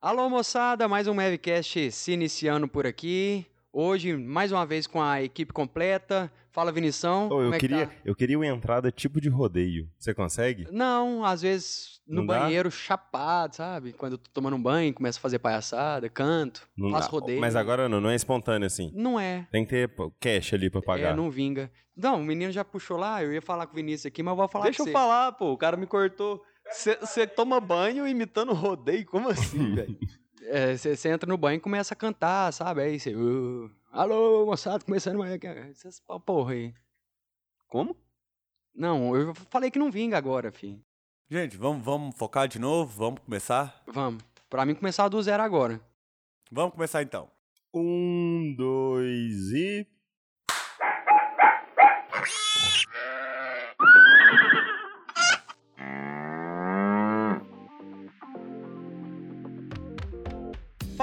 Alô, moçada, mais um Mavcast se iniciando por aqui. Hoje, mais uma vez com a equipe completa. Fala, Vinição. Ô, eu, é que queria, tá? eu queria uma entrada tipo de rodeio. Você consegue? Não, às vezes no Não dá? banheiro chapado, sabe? Quando eu tô tomando um banho, começo a fazer palhaçada, canto, Não faço dá. rodeio. Mas agora não, não é espontâneo assim. Não é. Tem que ter cash ali pra pagar. É, não vinga. Não, o menino já puxou lá, eu ia falar com o Vinícius aqui, mas eu vou falar Deixa com eu você. falar, pô. O cara me cortou. Você toma banho imitando rodeio? Como assim, velho? Você entra no banho e começa a cantar, sabe? Aí você. "Uh, alô, moçada, começando mais. Essas porra aí. Como? Não, eu falei que não vinga agora, filho. Gente, vamos, vamos focar de novo? Vamos começar? Vamos. Pra mim começar do zero agora. Vamos começar então. Um, dois e.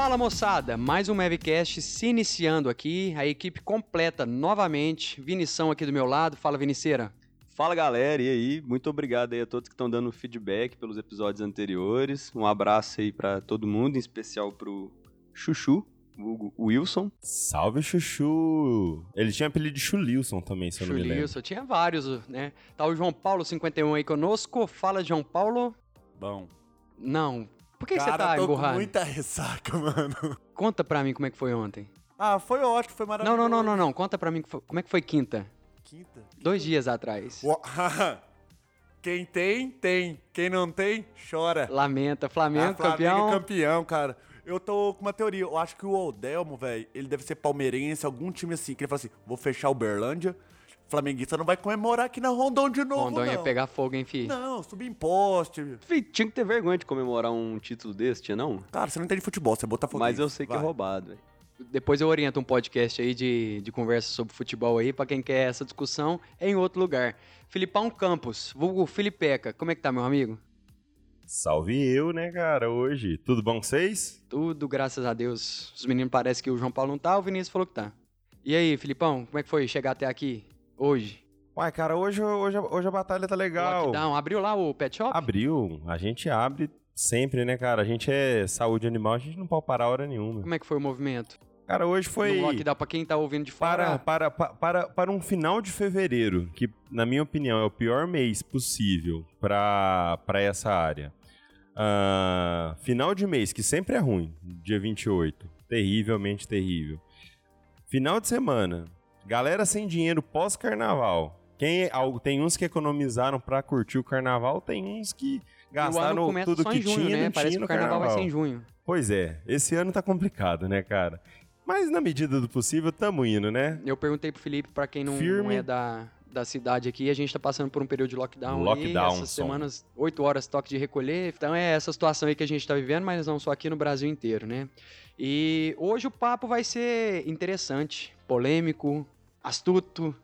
Fala moçada, mais um Mavcast se iniciando aqui, a equipe completa novamente, Vinição aqui do meu lado, fala Viniceira. Fala, galera. E aí? Muito obrigado aí a todos que estão dando feedback pelos episódios anteriores. Um abraço aí pra todo mundo, em especial pro Chuchu, o Wilson. Salve, Chuchu! Ele tinha apelido de Chulilson também, se eu não me lembro. Chulilson, tinha vários, né? Tá o João Paulo 51 aí conosco, fala João Paulo. Bom. Não, por que que você Cara, tá tô com emburrado? muita ressaca, mano. Conta pra mim como é que foi ontem. Ah, foi ótimo, foi Não, maravilhoso. não, não, não, não, conta pra mim como é que foi quinta. Quinta. Dois dias atrás. Quem tem, tem. Quem não tem, chora. Lamenta, Flamengo, Ah, Flamengo campeão. campeão, cara. Eu tô com uma teoria. Eu acho que o Odelmo, velho, ele deve ser palmeirense, algum time assim, que ele fala assim: vou fechar o Berlândia. Flamenguista não vai comemorar aqui na Rondon de novo. Rondônia ia não. pegar fogo, hein, fi? Não, subir em poste. Fih, Tinha que ter vergonha de comemorar um título desse, tinha não? Cara, você não entende futebol, você é bota Mas eu sei que é Vai. roubado, velho. Depois eu oriento um podcast aí de, de conversa sobre futebol aí, pra quem quer essa discussão, é em outro lugar. Filipão Campos, vulgo Filipeca, como é que tá, meu amigo? Salve eu, né, cara, hoje. Tudo bom com vocês? Tudo, graças a Deus. Os meninos parecem que o João Paulo não tá, o Vinícius falou que tá. E aí, Filipão, como é que foi chegar até aqui hoje? Uai, cara, hoje, hoje, hoje a batalha tá legal. Lockdown, abriu lá o pet shop? Abriu, a gente abre sempre, né, cara? A gente é saúde animal, a gente não pode parar hora nenhuma. Como é que foi o movimento? Cara, hoje foi. No lockdown, pra quem tá ouvindo de Para, fora... para, pa- para, para um final de fevereiro, que na minha opinião é o pior mês possível para essa área. Ah, final de mês, que sempre é ruim, dia 28. Terrivelmente terrível. Final de semana, galera sem dinheiro pós-carnaval. Quem, tem uns que economizaram para curtir o carnaval, tem uns que gastaram tudo que junho, tinha né? Parece tinha que o carnaval, vai ser em carnaval. junho. Pois é, esse ano tá complicado, né, cara? Mas na medida do possível, tamo indo, né? Eu perguntei pro Felipe, pra quem não, não é da, da cidade aqui, a gente tá passando por um período de lockdown. aí, Lockdown, essas som. semanas, 8 horas toque de recolher. Então é essa situação aí que a gente tá vivendo, mas não só aqui no Brasil inteiro, né? E hoje o papo vai ser interessante, polêmico, astuto,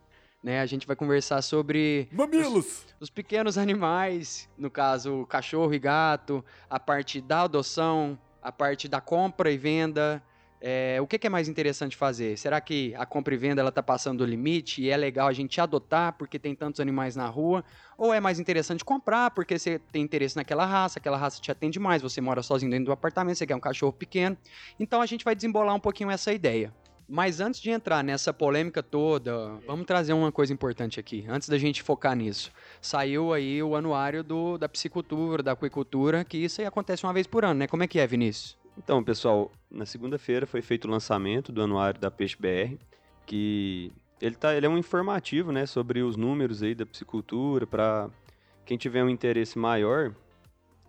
né? A gente vai conversar sobre Mamilos! os pequenos animais, no caso, cachorro e gato, a parte da adoção, a parte da compra e venda. É, o que, que é mais interessante fazer? Será que a compra e venda ela tá passando do limite e é legal a gente adotar porque tem tantos animais na rua? Ou é mais interessante comprar porque você tem interesse naquela raça, aquela raça te atende mais, você mora sozinho dentro do apartamento, você quer um cachorro pequeno. Então a gente vai desembolar um pouquinho essa ideia. Mas antes de entrar nessa polêmica toda, vamos trazer uma coisa importante aqui, antes da gente focar nisso. Saiu aí o anuário do, da piscicultura, da aquicultura, que isso aí acontece uma vez por ano, né? Como é que é, Vinícius? Então, pessoal, na segunda-feira foi feito o lançamento do anuário da Peixe BR, que ele, tá, ele é um informativo, né, sobre os números aí da piscicultura, para quem tiver um interesse maior,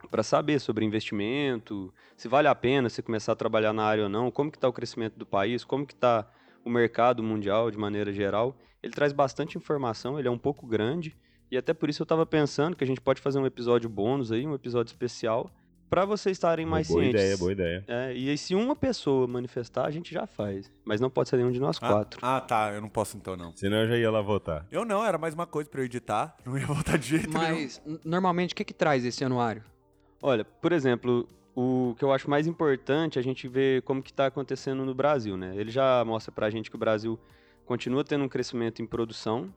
para saber sobre investimento, se vale a pena você começar a trabalhar na área ou não, como que está o crescimento do país, como que está o mercado mundial de maneira geral. Ele traz bastante informação, ele é um pouco grande, e até por isso eu estava pensando que a gente pode fazer um episódio bônus aí, um episódio especial, para vocês estarem mais boa cientes. ideia, boa ideia. É, e aí, se uma pessoa manifestar, a gente já faz. Mas não pode ser nenhum de nós Ah, quatro. Ah, tá, eu não posso então não. Senão eu já ia lá votar. Eu não, era mais uma coisa pra eu editar, não ia voltar de jeito nenhum. Mas, n- normalmente, o que que traz esse anuário? Olha, por exemplo, o que eu acho mais importante é a gente ver como que está acontecendo no Brasil, né? Ele já mostra pra gente que o Brasil continua tendo um crescimento em produção.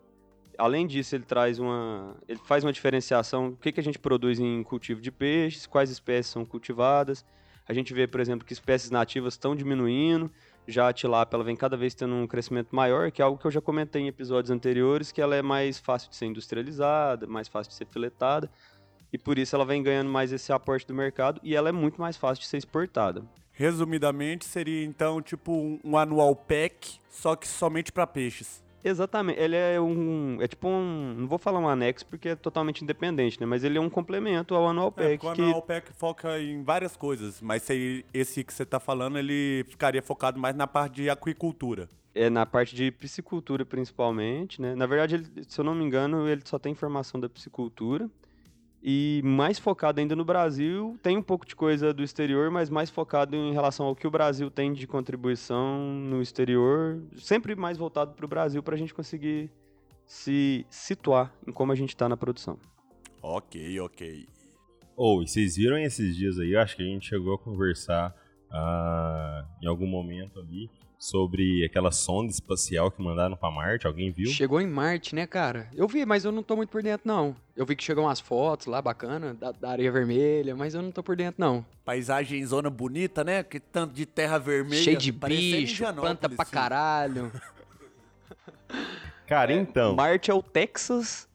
Além disso, ele traz uma. Ele faz uma diferenciação. O que, que a gente produz em cultivo de peixes, quais espécies são cultivadas. A gente vê, por exemplo, que espécies nativas estão diminuindo, já a tilápia ela vem cada vez tendo um crescimento maior, que é algo que eu já comentei em episódios anteriores, que ela é mais fácil de ser industrializada, mais fácil de ser filetada, e por isso ela vem ganhando mais esse aporte do mercado, e ela é muito mais fácil de ser exportada. Resumidamente, seria então tipo um, anual pack, só que somente para peixes. Exatamente, ele é um. É tipo um. Não vou falar um anexo porque é totalmente independente, né? Mas ele é um complemento ao Anual É, Pack. porque o que... anual pack foca em várias coisas, mas se- esse que você tá falando, ele ficaria focado mais na parte de aquicultura. É na parte de piscicultura, principalmente, né? Na verdade, ele- se eu não me engano, ele só tem informação da piscicultura. E mais focado ainda no Brasil, tem um pouco de coisa do exterior, mas mais focado em relação ao que o Brasil tem de contribuição no exterior, sempre mais voltado para o Brasil para a gente conseguir se situar em como a gente está na produção. Ok, ok. Ou, e vocês viram esses dias aí, eu acho que a gente chegou a conversar ah, em algum momento ali sobre aquela sonda espacial que mandaram pra Marte, alguém viu? Chegou em Marte, né, cara? Eu vi, mas eu não tô muito por dentro, não. Eu vi que chegou umas fotos lá bacana, da, da areia vermelha, mas eu não tô por dentro, não. Paisagem zona bonita, né? Que tanto de terra vermelha. Cheio de bicho, planta pra caralho. Cara, então, Marte é o Texas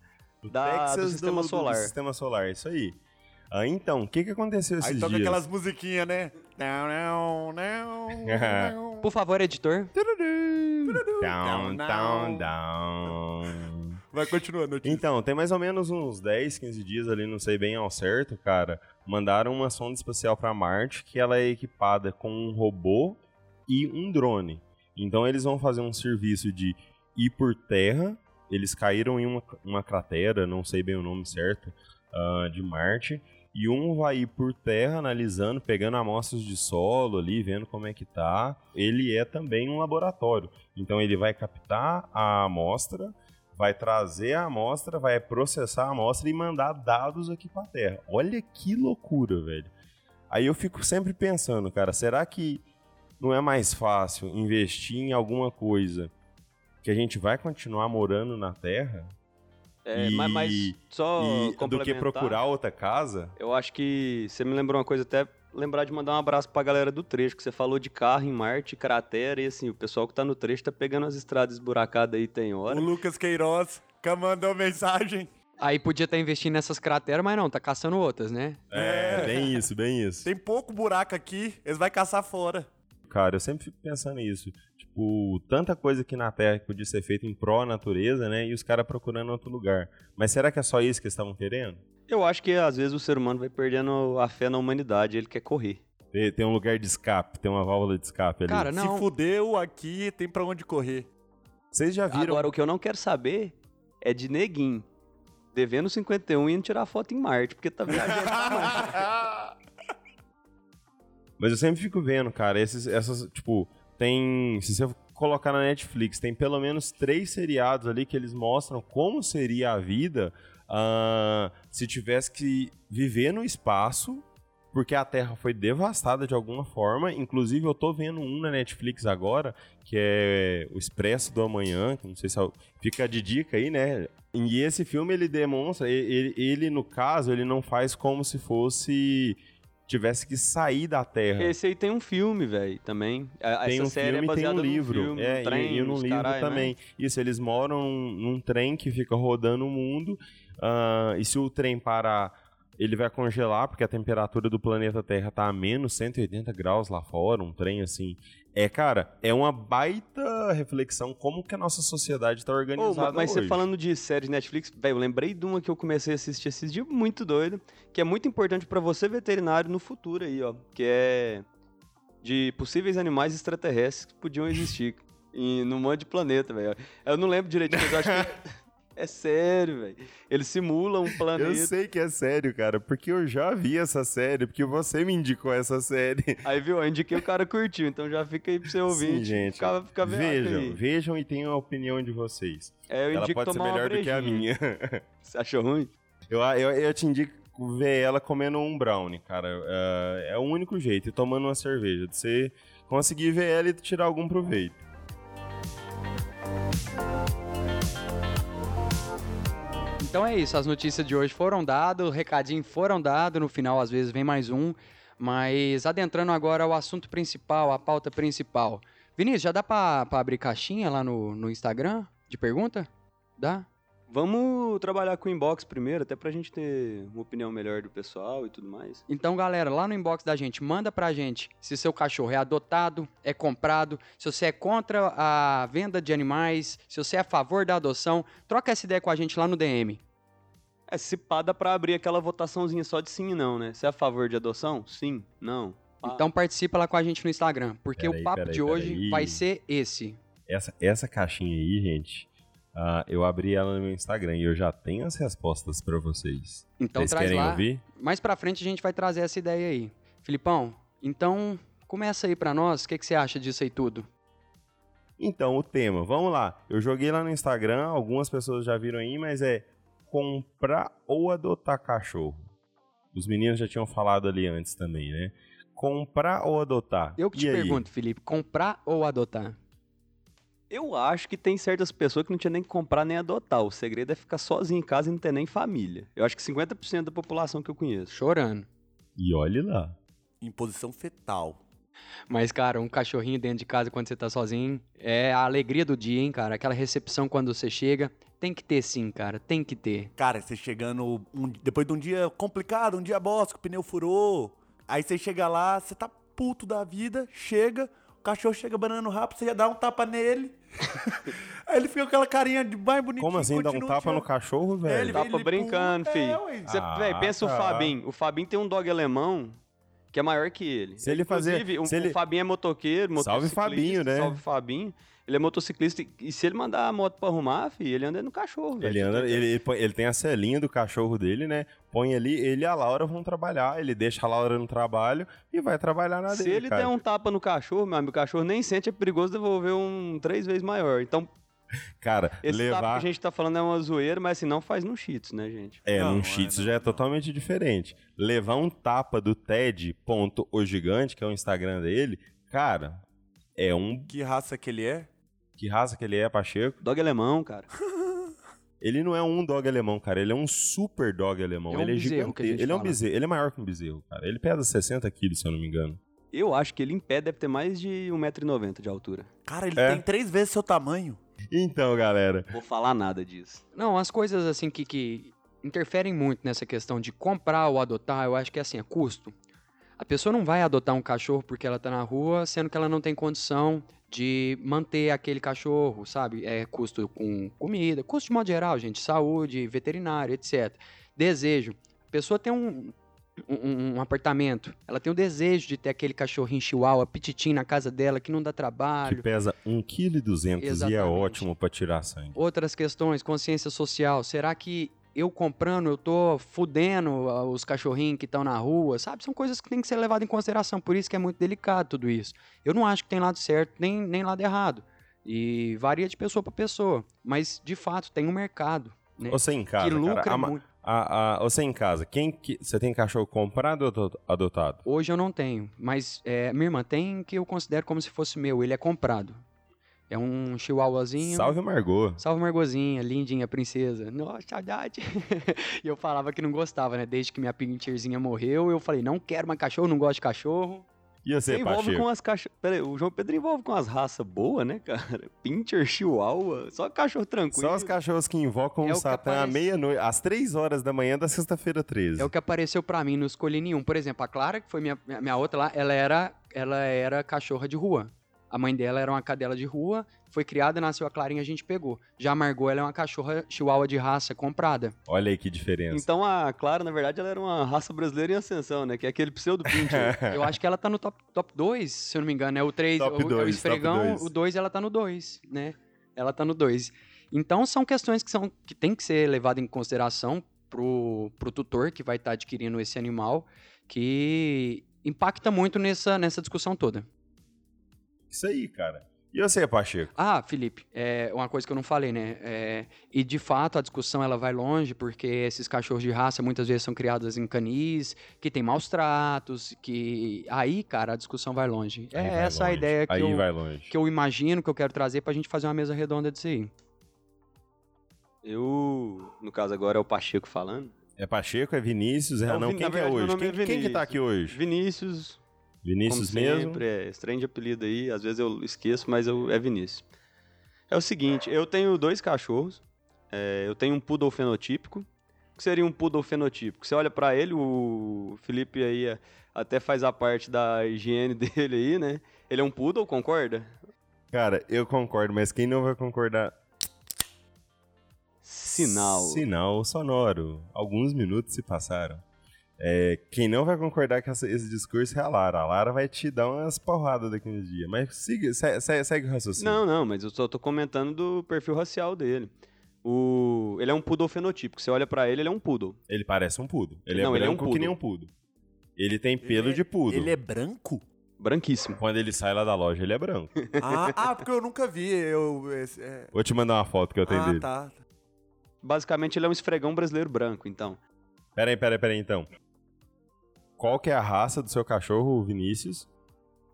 o da- do sistema solar. Do sistema solar, isso aí. Ah, então, o que que aconteceu esses Aí toca dias? aquelas musiquinhas, né? Não, não, não, não. Por favor, editor. Down, Down, down. Vai continuando. notícia. Então, tem mais ou menos uns 10, 15 dias ali, não sei bem ao certo, cara. Mandaram uma sonda espacial pra Marte que ela é equipada com um robô e um drone. Então eles vão fazer um serviço de ir por terra. Eles caíram em uma, uma cratera, não sei bem o nome certo, ah, de Marte. E um vai ir por terra analisando, pegando amostras de solo ali, vendo como é que tá. Ele é também um laboratório. Então ele vai captar a amostra, vai trazer a amostra, vai processar a amostra e mandar dados aqui pra Terra. Olha que loucura, velho. Aí eu fico sempre pensando, cara, será que não é mais fácil investir em alguma coisa que a gente vai continuar morando na Terra É, E- mas, mas só e, do que procurar outra casa? Eu acho que você me lembrou uma coisa, até lembrar de mandar um abraço pra galera do trecho, que você falou de carro em Marte, cratera, e assim, o pessoal que tá no trecho tá pegando as estradas esburacadas aí tem O hora. Lucas Queiroz que mandou mensagem. Aí podia estar investindo nessas crateras, mas não, tá caçando outras, né? É, bem isso, bem isso. Tem pouco buraco aqui, eles vão caçar fora. Cara, eu sempre fico pensando nisso. Tipo, tanta coisa aqui na Terra que podia ser feita em pró-natureza, né? E os caras procurando outro lugar. Mas será que é só isso que eles estavam querendo? Eu acho que às vezes o ser humano vai perdendo a fé na humanidade, ele quer correr. Tem, tem um lugar de escape, tem uma válvula de escape ali. Cara, não. Se fudeu aqui, tem pra onde correr. Vocês já viram? Agora, o que eu não quero saber é de neguinho, devendo 51 e indo tirar foto em Marte, porque tá viajando pra Marte. Mas eu sempre fico vendo, cara, esses, essas, tipo, tem. Se você colocar na Netflix, tem pelo menos três seriados ali que eles mostram como seria a vida ah, se tivesse que viver no espaço, porque a Terra foi devastada de alguma forma. Inclusive, eu tô vendo um na Netflix agora, que é O Expresso do Amanhã, que não sei se é fica de dica aí, né? E esse filme ele demonstra, ele, ele no caso, ele não faz como se fosse tivesse que sair da Terra. Esse aí tem um filme, velho, também. A- tem Essa um série filme é e tem baseada um livro. filme, é, num trem, e, e uns livro caralho, né? também. Isso, eles moram num, num trem que fica rodando o mundo. ah, e se o trem parar, ele vai congelar, porque a temperatura do planeta Terra tá a menos 180 graus lá fora, um trem assim. É, cara, é uma baita reflexão como que a nossa sociedade tá organizada ma- mas hoje. você falando de série de Netflix, velho, eu lembrei de uma que eu comecei a assistir esses dias muito doido, que é muito importante pra você veterinário no futuro aí, ó, que é de possíveis animais extraterrestres que podiam existir em, num monte de planeta, velho. Eu não lembro direitinho, mas eu acho que é sério, velho. Eles simulam um planeta. Eu sei que é sério, cara, porque eu já vi essa série, porque você me indicou essa série. Aí, viu, eu indiquei o cara curtiu, então já fica aí pro seu ouvinte. Sim, gente. Fica, fica vejam, aí. vejam e tenham a opinião de vocês. É, eu Ela indico pode ser melhor do que a minha. Você achou ruim? Eu, eu, eu te indico ver ela comendo um brownie, cara. É, é o único jeito, e tomando uma cerveja. De você conseguir ver ela e tirar algum proveito. Então é isso, as notícias de hoje foram dadas, o recadinho foram dados, no final às vezes vem mais um. Mas adentrando agora ao assunto principal, a pauta principal. Vinícius, já dá pra abrir caixinha lá no, no Instagram de pergunta? Dá? Vamos trabalhar com o inbox primeiro, até pra gente ter uma opinião melhor do pessoal e tudo mais. Então, galera, lá no inbox da gente, manda pra gente se seu cachorro é adotado, é comprado, se você é contra a venda de animais, se você é a favor da adoção. Troca essa ideia com a gente lá no DM. É, se pá, dá pra abrir aquela votaçãozinha só de sim e não, né? Você é a favor de adoção? Sim, não. pá. Então participa lá com a gente no Instagram, porque Peraí, o papo peraí, de hoje peraí. vai ser esse. Essa, essa caixinha aí, gente, ah, eu abri ela no meu Instagram e eu já tenho as respostas pra vocês. Então Vocês traz querem lá. ouvir? Mais pra frente a gente vai trazer essa ideia aí. Filipão, então começa aí pra nós, o que, que você acha disso aí tudo? Então, o tema, vamos lá. Eu joguei lá no Instagram, algumas pessoas já viram aí, mas é comprar ou adotar cachorro. Os meninos já tinham falado ali antes também, né? Comprar ou adotar? Eu que te E aí? pergunto, Felipe, comprar ou adotar? Eu acho que tem certas pessoas que não tinha nem que comprar nem adotar. O segredo é ficar sozinho em casa e não ter nem família. Eu acho que 50% da população que eu conheço. Chorando. E olhe lá. Em posição fetal. Mas, cara, um cachorrinho dentro de casa quando você tá sozinho é a alegria do dia, hein, cara? Aquela recepção quando você chega. Tem que ter sim, cara. Tem que ter. Cara, você chegando um- depois de um dia complicado, um dia bosta, o pneu furou. Aí você chega lá, você tá puto da vida, chega, o cachorro chega banando rápido, você já dá um tapa nele. Aí ele fica com aquela carinha de mais bonitinho. Como assim, dá um tapa te- no cachorro, É, velho? ele- Tapa brincando, pula- filho. É. Você, Ah, véi, pensa o tá. Fabinho. O Fabinho tem um dog alemão que é maior que ele. Se ele fazer- Inclusive, o, se ele- o Fabinho é motoqueiro, Salve motociclista, Fabinho, né? Salve Fabinho. Ele é motociclista e, se ele mandar a moto pra arrumar, filho, ele anda no cachorro. Ele, anda, ele, ele, põe- ele tem a celinha do cachorro dele, né? Põe ali, ele e a Laura vão trabalhar. Ele deixa a Laura no trabalho e vai trabalhar na Se dele, ele cara. der um tapa no cachorro, meu amigo, o cachorro nem sente, é perigoso devolver um três vezes maior. Então, Cara, esse tapa levar... que a gente tá falando é uma zoeira, mas assim, não faz no cheats, né, gente? É, Não, num não é, Shih Tzu não, já é totalmente diferente. Levar um tapa do Ted, ponto, o gigante, que é o Instagram dele, cara, é um... Que raça que ele é? Que raça que ele é, Pacheco? Dog alemão, cara. Ele não é um dog alemão, cara. Ele é um super dog alemão. É um ele é a gigante. gente Ele é um bezerro. Ele é maior que um bezerro, cara. Ele pesa 60 quilos, se eu não me engano. Eu acho que ele em pé deve ter mais de 1,90m de altura. Cara, ele É. tem três vezes seu tamanho. Então, galera, Vou falar nada disso. Não, as coisas assim que, que interferem muito nessa questão de comprar ou adotar, eu acho que é assim, é custo. A pessoa não vai adotar um cachorro porque ela tá na rua, sendo que ela não tem condição de manter aquele cachorro, sabe? É custo com comida, custo de modo geral, gente, saúde, veterinário, etc. Desejo. A pessoa tem um, um, um apartamento, ela tem o desejo de ter aquele cachorrinho chihuahua, pititinho na casa dela, que não dá que trabalho. pesa 1,2 kg e é ótimo pra tirar sangue. Outras questões, consciência social. Será que eu comprando, eu tô fudendo ah, os cachorrinhos que estão na rua, sabe? São coisas que tem que ser levadas em consideração. Por isso que é muito delicado tudo isso. Eu não acho que tem lado certo nem, nem lado errado. E varia de pessoa para pessoa. Mas, de fato, tem um mercado. Né? Você em casa, que lucra cara, muito. a- a- você em casa, quem que você tem cachorro comprado ou ado- adotado? Hoje eu não tenho, mas é, minha irmã tem que eu considero como se fosse meu. Ele é comprado. É um chihuahuazinho. Salve Margot. Salve Margozinha, lindinha, princesa. Nossa, saudade. e eu falava que não gostava, né? Desde que minha pincherzinha morreu, eu falei, não quero mais cachorro, não gosto de cachorro. E você, Você envolve Pacheco? com as cachorras. Pera aí, o João Pedro envolve com as raças boas, né, cara? Pincher, Chihuahua, só cachorro tranquilo. Só os cachorros que invocam É o Satã à meia-noite, às três horas da manhã da sexta-feira 13. É o que apareceu pra mim, não escolhi nenhum. Por exemplo, a Clara, que foi minha, minha, minha outra lá, ela era, ela era cachorra de rua. A mãe dela era uma cadela de rua, foi criada, nasceu a Clarinha, a gente pegou. Já a Margot, ela é uma cachorra chihuahua de raça, comprada. Olha aí que diferença. Então a Clara, na verdade, ela era uma raça brasileira em ascensão, né? Que é aquele pseudo pincher. Eu acho que ela tá no top 2, top dois, se eu não me engano. É o 3, Top o, é o dois, esfregão, top dois. o 2 ela tá no 2, né? Ela tá no 2. Então são questões que, são, que tem que ser levadas em consideração pro, pro tutor que vai estar adquirindo esse animal, que impacta muito nessa, nessa discussão toda. Isso aí, cara. E você, Pacheco? Ah, Felipe, é uma coisa que eu não falei, né? É, e de fato a discussão ela vai longe, porque esses cachorros de raça muitas vezes são criados em canis, que tem maus tratos, que. Aí, cara, a discussão vai longe. É Aí vai essa a longe. ideia que Aí eu, vai longe. que eu imagino, que eu quero trazer pra gente fazer uma mesa redonda disso aí. Eu, no caso agora é o Pacheco falando. É Pacheco, é Vinícius, é, É o Renan. Vin- Quem que é hoje? nome Quem, é quem que tá aqui hoje? Vinícius, Vinícius como mesmo? sempre, é estranho de apelido aí, às vezes eu esqueço, mas eu, é Vinícius. É o seguinte, eu tenho dois cachorros, é, eu tenho um poodle fenotípico, o que seria um poodle fenotípico? Você olha pra ele, o Felipe aí é, até faz a parte da higiene dele aí, né? Ele é um poodle, concorda? Cara, eu concordo, mas quem não vai concordar? Sinal. Sinal sonoro. Alguns minutos se passaram. É, quem não vai concordar com essa- esse discurso é a Lara. A Lara vai te dar umas porradas daqui uns dias. Mas siga, se- se- segue o raciocínio. Não, não, mas eu só tô comentando do perfil racial dele. O... Ele é um poodle fenotípico. Você olha pra ele, ele é um poodle. Ele parece um pudo. Ele Não, é ele é um branco que poodle. nem um pudo. Ele tem pelo Ele é- de pudo. Ele é branco? Branquíssimo. Quando ele sai lá da loja, ele é branco. Ah, ah, porque eu nunca vi. Eu, esse- é... Vou te mandar uma foto que eu tenho Ah, dele. tá. Basicamente, ele é um esfregão brasileiro branco, então. Pera aí, pera aí, pera aí, então. Qual que é a raça do seu cachorro, Vinícius?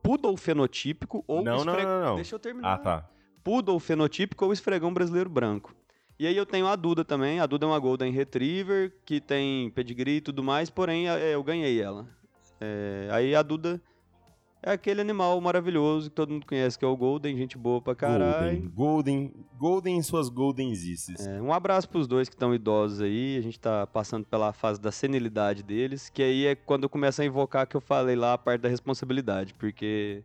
Poodle fenotípico ou Não, não, esfre- não, não. Deixa eu terminar. Ah, tá. Poodle fenotípico ou esfregão brasileiro branco. E aí eu tenho a Duda também. A Duda é uma Golden Retriever, que tem pedigree e tudo mais, porém é, eu ganhei ela. É, aí a Duda é aquele animal maravilhoso que todo mundo conhece, que é o Golden, gente boa pra caralho. Golden. Golden. Golden em suas goldenzices. É, um abraço pros dois que estão idosos aí. A gente tá passando pela fase da senilidade deles, que aí é quando eu começo a invocar que eu falei lá a parte da responsabilidade, porque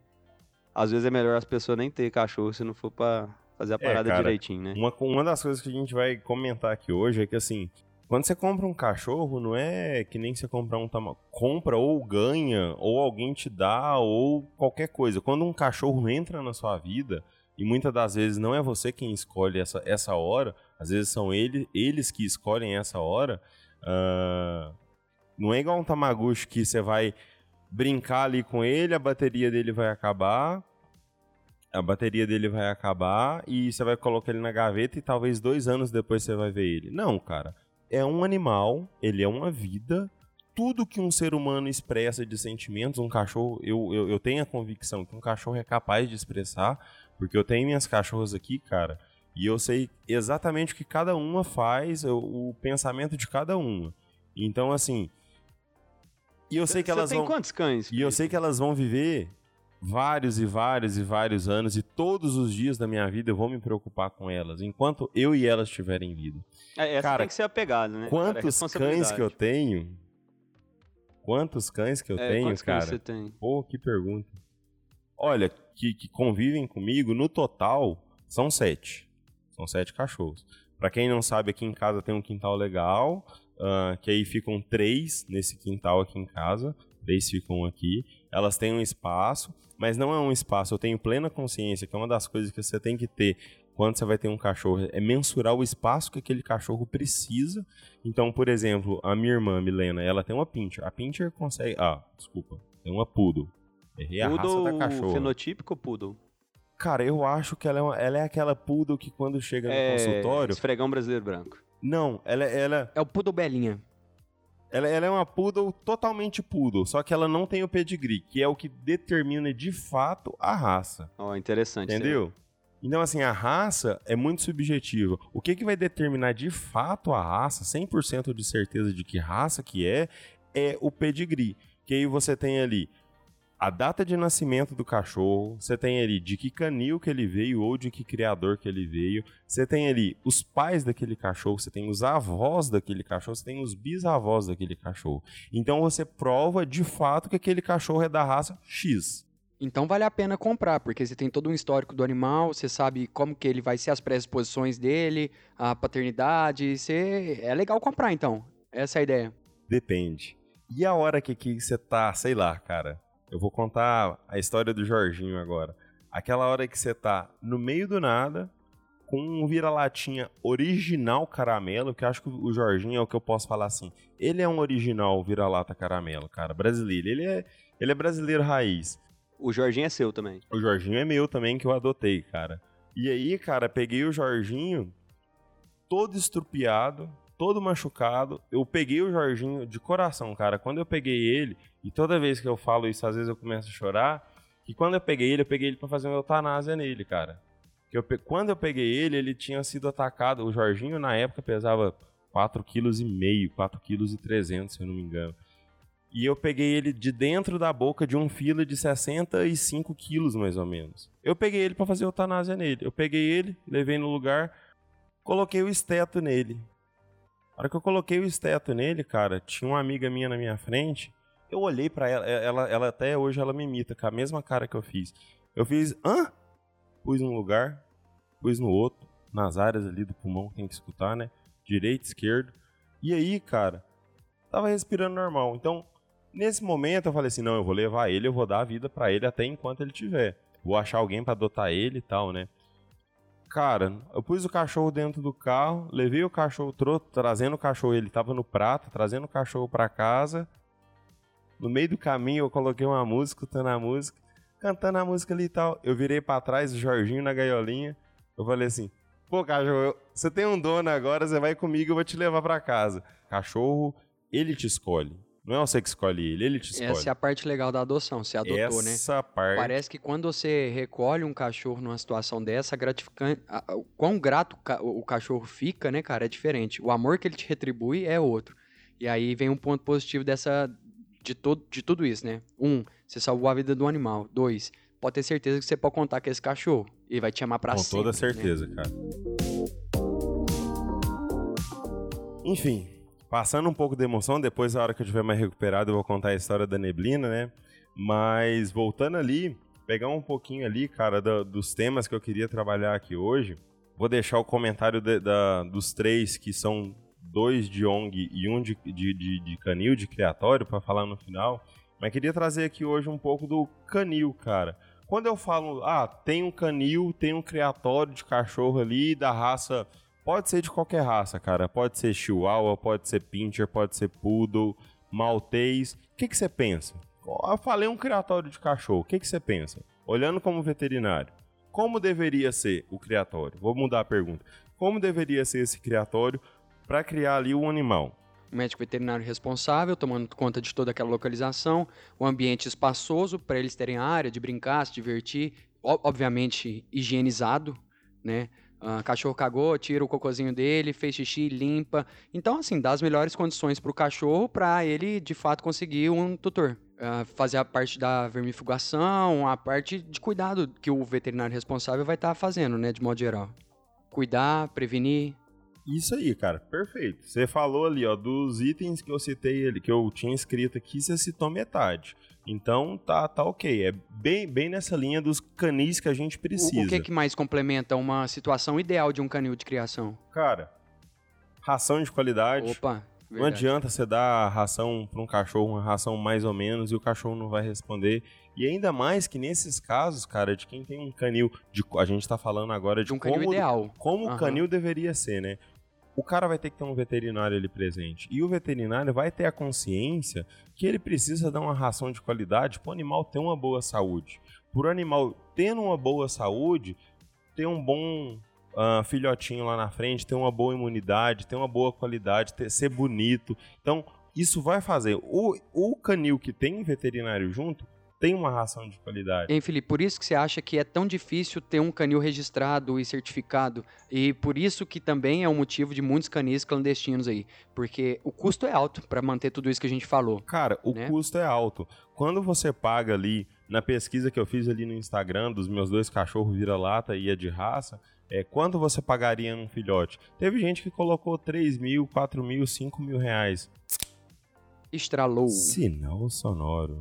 às vezes é melhor as pessoas nem ter cachorro se não for pra fazer a É, parada cara, direitinho, né? Uma, uma das coisas que a gente vai comentar aqui hoje é que, assim, quando você compra um cachorro, não é que nem você comprar um tama... Compra ou ganha, ou alguém te dá, ou qualquer coisa. Quando um cachorro entra na sua vida, e muitas das vezes não é você quem escolhe essa, essa hora, às vezes são ele, eles que escolhem essa hora, ah, não é igual um Tamaguchi que você vai brincar ali com ele, a bateria dele vai acabar, a bateria dele vai acabar e você vai colocar ele na gaveta e talvez dois anos depois você vai ver ele. Não, cara. É um animal, ele é uma vida. Tudo que um ser humano expressa de sentimentos, um cachorro, eu, eu, eu tenho a convicção que um cachorro é capaz de expressar, porque eu tenho minhas cachorras aqui, cara, e eu sei exatamente o que cada uma faz, o, o pensamento de cada uma. Então, assim. E eu sei que Você elas tem vão. quantos cães? E eu sei que elas vão viver vários e vários e vários anos e todos os dias da minha vida eu vou me preocupar com elas, enquanto eu e elas tiverem vida. É, essa Cara, tem que ser apegada, né? Cara, é Quantos responsabilidade. cães que eu tenho? Quantos cães que eu É, tenho, quantos cães cara? você tem? Pô, que pergunta. Olha, que, que convivem comigo, no total, são sete. São sete cachorros. Pra quem não sabe, aqui em casa tem um quintal legal, ah, que aí ficam três nesse quintal aqui em casa. Três ficam aqui. Elas têm um espaço, mas não é um espaço. Eu tenho plena consciência que é uma das coisas que você tem que ter quando você vai ter um cachorro é mensurar o espaço que aquele cachorro precisa. Então, por exemplo, a minha irmã, Milena, ela tem uma pincher. A pincher consegue. Ah, desculpa. Tem uma poodle. Errei a raça Poodle da cachorra. fenotípico poodle? Cara, eu acho que ela é, uma- ela é aquela poodle que quando chega no É, consultório. esfregão brasileiro branco. Não, ela, ela, É o Poodle Belinha. Ela, ela é uma poodle totalmente poodle, só que ela não tem o pedigree, que é o que determina de fato a raça. Ó, interessante. isso aí. Entendeu? Então, assim, a raça é muito subjetiva. O que, que vai determinar de fato a raça, 100% de certeza de que raça que é, é o pedigree. Que aí você tem ali a data de nascimento do cachorro, você tem ali de que canil que ele veio ou de que criador que ele veio, você tem ali os pais daquele cachorro, você tem os avós daquele cachorro, você tem os bisavós daquele cachorro. Então você prova de fato que aquele cachorro é da raça X. Então vale a pena comprar, porque você tem todo um histórico do animal, você sabe como que ele vai ser as predisposições dele, a paternidade, você... é legal comprar então. Essa é a ideia. Depende. E a hora que, que você tá, sei lá, cara. Eu vou contar a história do Jorginho agora. Aquela hora que você tá no meio do nada, com um vira-latinha original caramelo, que eu acho que o Jorginho é o que eu posso falar assim. Ele é um original vira-lata caramelo, cara, brasileiro. Ele é, ele é brasileiro raiz. O Jorginho é seu também. O Jorginho é meu também, que eu adotei, cara. E aí, cara, peguei o Jorginho todo estrupiado, todo machucado. Eu peguei o Jorginho de coração, cara. Quando eu peguei ele, e toda vez que eu falo isso, às vezes eu começo a chorar. Que quando eu peguei ele, eu peguei ele pra fazer uma eutanásia nele, cara. Que eu Quando eu peguei ele, ele tinha sido atacado. O Jorginho, na época, pesava 4,5 kg, 4,3 kg, se eu não me engano. E eu peguei ele de dentro da boca de um fila de 65 quilos, mais ou menos. Eu peguei ele para fazer eutanásia nele. Eu peguei ele, levei no lugar, coloquei o esteto nele. Hora que eu coloquei o esteto nele, cara, tinha uma amiga minha na minha frente. Eu olhei para ela, ela, ela até hoje ela me imita, com a mesma cara que eu fiz. Eu fiz, hã? Pus num lugar, pus no outro, nas áreas ali do pulmão, tem que escutar, né? Direito, esquerdo. E aí, cara, tava respirando normal. Então, Nesse momento eu falei assim, não, eu vou levar ele, eu vou dar a vida para ele até enquanto ele tiver. Vou achar alguém para adotar ele e tal, né? Cara, eu pus o cachorro dentro do carro, levei o cachorro, trazendo o cachorro, ele tava no prato, trazendo o cachorro para casa. No meio do caminho eu coloquei uma música, escutando a música, cantando a música ali e tal. Eu virei para trás, o Jorginho na gaiolinha. Eu falei assim: "Pô, cachorro, você tem um dono agora, você vai comigo, eu vou te levar para casa". Cachorro, ele te escolhe. Não é você que escolhe ele, ele te escolhe. Essa é a parte legal da adoção, você adotou, Essa né? Essa parte. Parece que quando você recolhe um cachorro numa situação dessa, gratificante. O quão grato o cachorro fica, né, cara, é diferente. O amor que ele te retribui é outro. E aí vem um ponto positivo dessa. De, todo, de tudo isso, né? Um, você salvou a vida do animal. Dois, pode ter certeza que você pode contar com esse cachorro. E vai te amar pra com sempre. Com toda né? certeza, né? cara. Enfim, Passando um pouco de emoção, depois, na hora que eu estiver mais recuperado, eu vou contar a história da neblina, né? Mas voltando ali, pegar um pouquinho ali, cara, do, dos temas que eu queria trabalhar aqui hoje. Vou deixar o comentário de, da, dos três, que são dois de ONG e um de, de, de, de canil, de criatório, para falar no final. Mas queria trazer aqui hoje um pouco do canil, cara. Quando eu falo, ah, tem um canil, tem um criatório de cachorro ali da raça Pode ser de qualquer raça, cara. Pode ser Chihuahua, pode ser Pinscher, pode ser Poodle, Maltês. O que, você pensa? Eu falei um criatório de cachorro. O que, você pensa? Olhando como veterinário. Como deveria ser o criatório? Vou mudar a pergunta. Como deveria ser esse criatório para criar ali um animal? O médico veterinário responsável, tomando conta de toda aquela localização, o ambiente espaçoso para eles terem área de brincar, se divertir, obviamente higienizado, né? Uh, cachorro cagou, tira o cocôzinho dele, fez xixi, limpa. Então, assim, dá as melhores condições para o cachorro para ele, de fato, conseguir um tutor. Uh, fazer a parte da vermifugação, a parte de cuidado que o veterinário responsável vai estar tá fazendo, né, de modo geral. Cuidar, prevenir. Isso aí, cara, perfeito. Você falou ali, ó, dos itens que eu citei ali, que eu tinha escrito aqui, você citou metade. Então tá, tá ok. É bem, bem nessa linha dos canis que a gente precisa. O, o que, que mais complementa uma situação ideal de um canil de criação? Cara, ração de qualidade. Opa. Verdade. Não adianta você dar ração para um cachorro, uma ração mais ou menos, e o cachorro não vai responder. E ainda mais que nesses casos, cara, de quem tem um canil, de, a gente tá falando agora de, de um como, canil ideal. como uhum. o canil deveria ser, né? O cara vai ter que ter um veterinário ali presente. E o veterinário vai ter a consciência que ele precisa dar uma ração de qualidade para o animal ter uma boa saúde. Por animal tendo uma boa saúde, ter um bom uh, filhotinho lá na frente, ter uma boa imunidade, ter uma boa qualidade, ter, ser bonito. Então, isso vai fazer. O, o canil que tem veterinário junto tem uma ração de qualidade. Hein, Felipe, por isso que você acha que é tão difícil ter um canil registrado e certificado. E por isso que também é um motivo de muitos canis clandestinos aí. Porque o custo é alto para manter tudo isso que a gente falou. Cara, o né? custo é alto. Quando você paga ali, na pesquisa que eu fiz ali no Instagram, dos meus dois cachorros vira-lata e a de raça, é, quanto você pagaria num filhote? Teve gente que colocou 3 mil, 4 mil, 5 mil reais. Estralou. Sinal sonoro.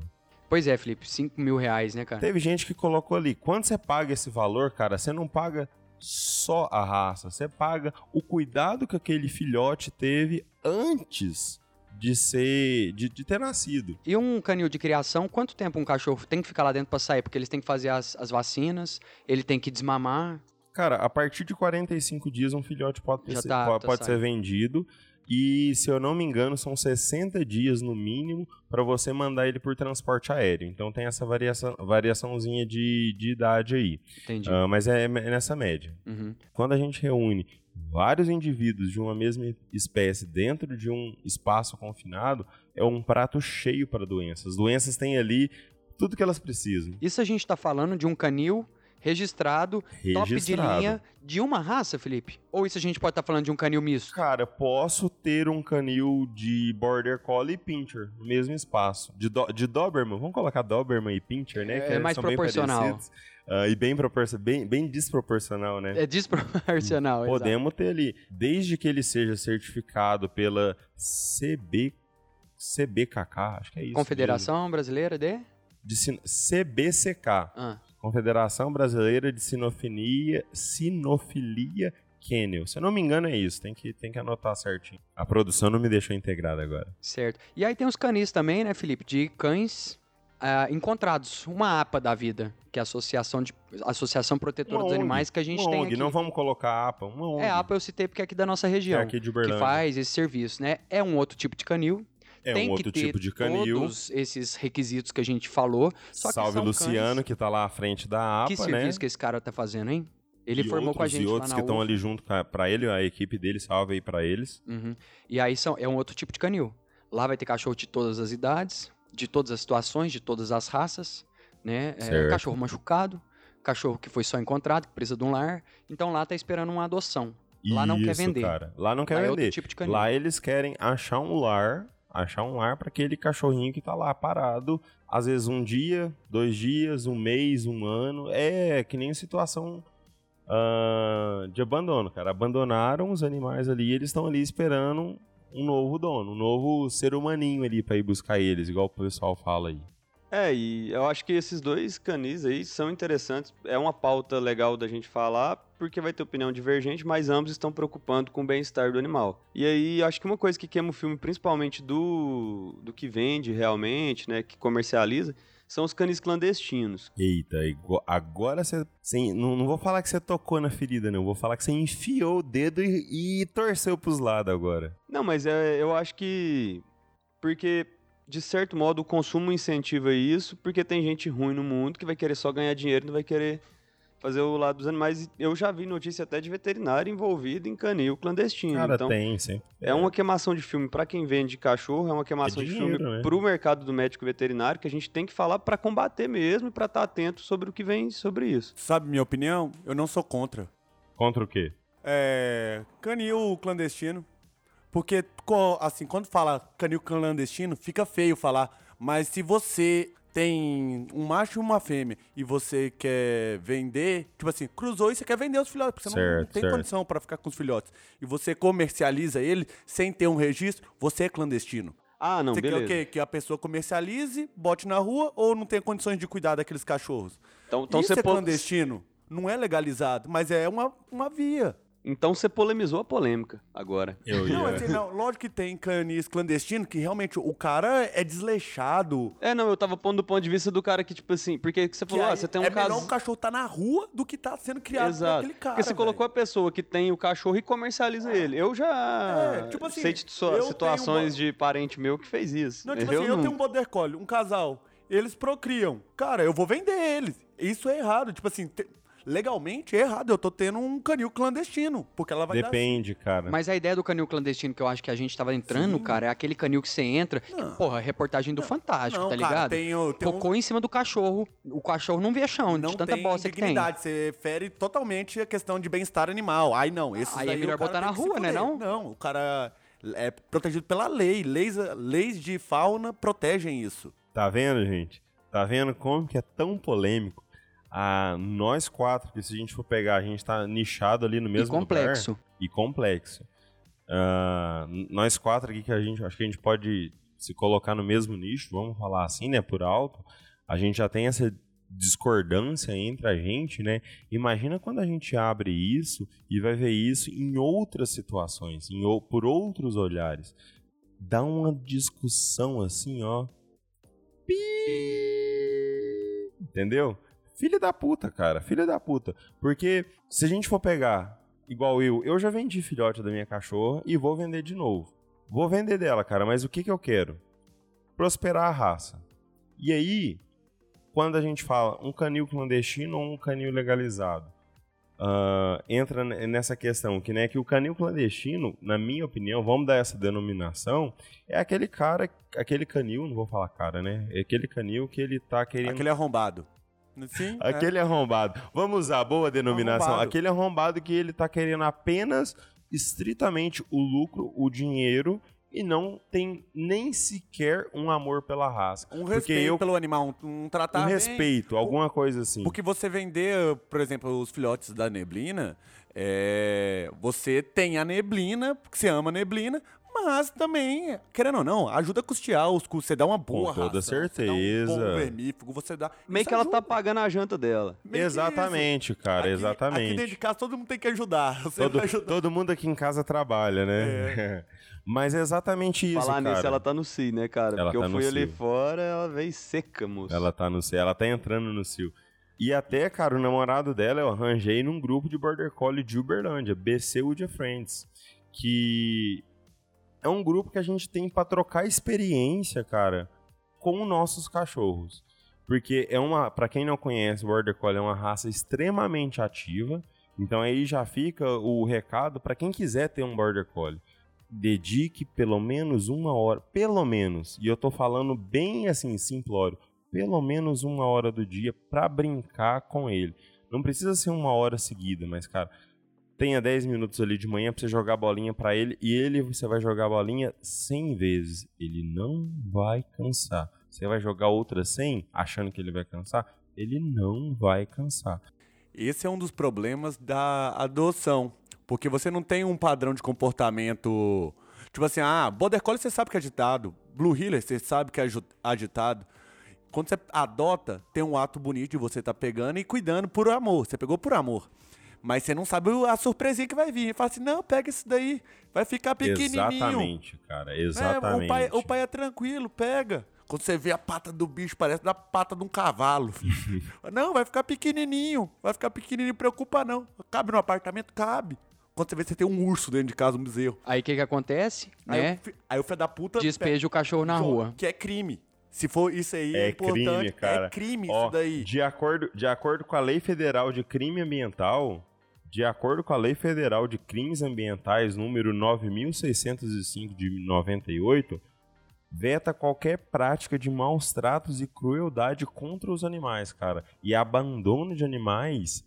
Pois é, Felipe, 5 mil reais, né, cara? Teve gente que colocou ali, quando você paga esse valor, cara, você não paga só a raça, você paga o cuidado que aquele filhote teve antes de ser, de, de, ter nascido. E um canil de criação, quanto tempo um cachorro tem que ficar lá dentro para sair? Porque eles têm que fazer as, as vacinas, ele tem que desmamar. Cara, a partir de 45 dias um filhote pode, ter, tá, pode, tá pode ser vendido. E, se eu não me engano, são 60 dias no mínimo para você mandar ele por transporte aéreo. Então tem essa variação, variaçãozinha de, de idade aí. Entendi. Uh, mas é, é, nessa média. Uhum. Quando a gente reúne vários indivíduos de uma mesma espécie dentro de um espaço confinado, é um prato cheio para doenças. As doenças têm ali tudo que elas precisam. Isso a gente está falando de um canil registrado, top de Registrado. linha de uma raça, Felipe? Ou isso a gente pode estar falando de um canil misto? Cara, posso ter um canil de Border Collie e Pinscher no mesmo espaço. De, do, de Doberman, vamos colocar Doberman e Pinscher, né? É que mais são bem proporcional. Ah, e bem, bem, bem desproporcional, né? É desproporcional, exato. Podemos ter ali, desde que ele seja certificado pela CB, CBKK, acho que é isso. Confederação Brasileira de... De, CBCK, Ah, Confederação Brasileira de Sinofilia, Sinofilia Kennel. Se eu não me engano é isso, tem que, tem que anotar certinho. A produção não me deixou integrada agora. certo. E aí tem os canis também, né, Felipe? De cães ah, encontrados. Uma APA da vida, que é a Associação, de, Associação Protetora Uma dos ONG, Animais, que a gente uma tem ONG, aqui. não vamos colocar APA, uma ONG. É, APA eu citei porque é aqui da nossa que é região. aqui de que Uberlândia. faz esse serviço, né? É um outro tipo de canil. É tem um que outro ter tipo de canil. todos esses requisitos que a gente falou. Que Salve são Luciano, que tá lá à frente da APA, Que né? serviço que esse cara tá fazendo, hein? Ele e formou outros, com a gente E outros que estão ali junto com a- pra ele, a equipe dele, salve aí pra eles. Uhum. E aí são, é um outro tipo de canil. Lá vai ter cachorro de todas as idades, de todas as situações, de todas as raças, né? É, cachorro machucado, cachorro que foi só encontrado, que precisa de um lar. Então lá tá esperando uma adoção. Lá não quer Isso, vender. Cara. Lá não quer Lá é vender. tipo de canil. Lá eles querem achar um lar, achar um lar pra aquele cachorrinho que tá lá parado, às vezes um dia, dois dias, um mês, um ano. É que nem situação ah, de abandono, cara. Abandonaram os animais ali eles estão ali esperando um novo dono, um novo ser humaninho ali pra ir buscar eles, igual o pessoal fala aí. É, e eu acho que esses dois canis aí são interessantes. É uma pauta legal da gente falar, porque vai ter opinião divergente, mas ambos estão preocupando com o bem-estar do animal. E aí, acho que uma coisa que queima o filme, principalmente do, do que vende realmente, né, que comercializa, são os canis clandestinos. Eita, agora você. você- não, não vou falar que você tocou na ferida, não. Vou falar que você enfiou o dedo e, e torceu pros lados agora. Não, mas é, eu acho que. Porque, de certo modo, o consumo incentiva isso, porque tem gente ruim no mundo que vai querer só ganhar dinheiro e não vai querer fazer o lado dos animais. Eu já vi notícia até de veterinário envolvido em canil clandestino. Cara, então, tem, sempre. é uma queimação de filme pra quem vende cachorro, é uma queimação É de dinheiro, filme né? pro mercado do médico veterinário que a gente tem que falar pra combater mesmo e pra estar atento sobre o que vem sobre isso. Sabe minha opinião? Eu não sou contra. Contra o quê? É. Canil clandestino. Porque, assim, quando fala canil clandestino, fica feio falar. Mas se você tem um macho e uma fêmea e você quer vender, tipo assim, cruzou e você quer vender os filhotes, porque você não- não, Certo, tem certo. condição pra ficar com os filhotes. E você comercializa ele sem ter um registro, você é clandestino. Ah, não, você beleza. quer o quê? Que a pessoa comercialize, bote na rua ou não tem condições de cuidar daqueles cachorros? Então, então, Isso você é po- clandestino. Não é legalizado, mas é uma, uma via. Então você polemizou a polêmica agora. Eu Não, ia. assim, não, lógico que tem canis clandestino que realmente o cara é desleixado. É, não, eu tava pondo do ponto de vista do cara que, tipo assim, porque que você Que falou, ah, aí você tem um é caso. melhor o cachorro tá na rua do que tá sendo criado por Exato. aquele cara. Porque você velho. colocou a pessoa que tem o cachorro e comercializa ele. Eu já É, tipo assim, sei eu situações uma- de parente meu que fez isso. Não, tipo assim, eu tenho um border collie, um casal, eles procriam. Cara, eu vou vender eles. Isso é errado. Tipo assim, te- legalmente é errado. Eu tô tendo um canil clandestino, porque ela vai dar Depende, cara. Mas a ideia do canil clandestino que eu acho que a gente tava entrando, cara, é aquele canil que você entra. que, Não. porra, reportagem do Fantástico, Não, tá cara, ligado? tem o- tem um- Cocô em cima do cachorro. O cachorro não vê chão, não de tanta tem bosta que tem. dignidade, você fere totalmente a questão de bem-estar animal. Aí não, esses Aí é o melhor cara botar tem na rua, né, não? Não, o cara é protegido pela lei. Leis, leis de fauna protegem isso. Tá vendo, gente? Tá vendo como que é tão polêmico? Ah, nós quatro, que se a gente for pegar, a gente tá nichado ali no E mesmo complexo. lugar. E complexo. Ah, nós quatro aqui que a gente, acho que a gente pode se colocar no mesmo nicho, vamos falar assim, né, por alto. A gente já tem essa discordância entre a gente, né? Imagina quando a gente abre isso e vai ver isso em outras situações, em, por outros olhares. Dá uma discussão assim, ó. Entendeu? Filha da puta, cara. Filha da puta. Porque se a gente for pegar, igual eu, eu já vendi filhote da minha cachorra e vou vender de novo. Vou vender dela, cara, mas o que, que eu quero? Prosperar a raça. E aí, quando a gente fala um canil clandestino ou um canil legalizado, ah, entra nessa questão que, né, que o canil clandestino, na minha opinião, vamos dar essa denominação, é aquele cara, aquele canil, não vou falar cara, né? É aquele canil que ele tá querendo Aquele arrombado. Sim. Aquele arrombado. Vamos usar a boa denominação. Arrombado. Aquele arrombado que ele tá querendo apenas, estritamente, o lucro, o dinheiro, e não tem nem sequer um amor pela raça. Um Porque respeito eu- pelo animal, um, um tratar um bem. respeito, alguma coisa assim. Porque você vender, por exemplo, os filhotes da neblina, é, você tem a neblina, porque você ama a neblina, mas também, querendo ou não, ajuda a custear os custos. Você dá uma boa toda ração, Você dá um certeza. bom vermífugo, você dá... Meio isso que ela tá ajuda. pagando a janta dela. Meio que Exatamente, isso. cara, Aqui- exatamente. Aqui dentro de casa todo mundo tem que ajudar. Você Todo, ajudar. todo mundo aqui em casa trabalha, né? Mas é exatamente isso, Falar cara. nisso, ela tá no CI, né, cara? Ela Porque tá eu no fui ali fora, ela veio seca, moço. Ela tá no cio, ela tá entrando no cio. E até, cara, o namorado dela eu arranjei num grupo de Border Collie de Uberlândia, BC Wood Friends, que é um grupo que a gente tem pra trocar experiência, cara, com nossos cachorros. Porque é uma, para quem não conhece, o Border Collie é uma raça extremamente ativa. Então aí já fica o recado pra quem quiser ter um Border Collie. Dedique pelo menos uma hora, pelo menos, e eu tô falando bem assim, simplório, pelo menos uma hora do dia pra brincar com ele. Não precisa ser uma hora seguida, mas cara, tenha 10 minutos ali de manhã pra você jogar a bolinha pra ele e ele você vai jogar a bolinha 100 vezes. Ele não vai cansar. Você vai jogar outras 100 achando que ele vai cansar? Ele não vai cansar. Esse é um dos problemas da adoção. Porque você não tem um padrão de comportamento. Tipo assim, ah, Border Collie você sabe que é agitado. Blue Heeler você sabe que é agitado. Quando você adota, tem um ato bonito de você estar pegando e cuidando por amor. Você pegou por amor. Mas você não sabe a surpresinha que vai vir. Fala assim, não, pega isso daí. Vai ficar pequenininho. Exatamente, cara. É, Exatamente. o, pai, o pai é tranquilo, pega. Quando você vê a pata do bicho, parece da pata de um cavalo. não, vai ficar pequenininho. Vai ficar pequenininho, preocupa não. Cabe no apartamento? Cabe. Quando você vê, você tem um urso dentro de casa, um bezerro. Aí o que que acontece? Aí, Né? o, aí o filho da puta... Despeja o cachorro na rua. Que é crime. Se for isso aí, é, É importante. crime, cara. É crime Ó, isso daí. De acordo, de acordo com a Lei Federal de Crime Ambiental, de acordo com a Lei Federal de Crimes Ambientais número 9605 de 98, veta qualquer prática de maus tratos e crueldade contra os animais, cara. E abandono de animais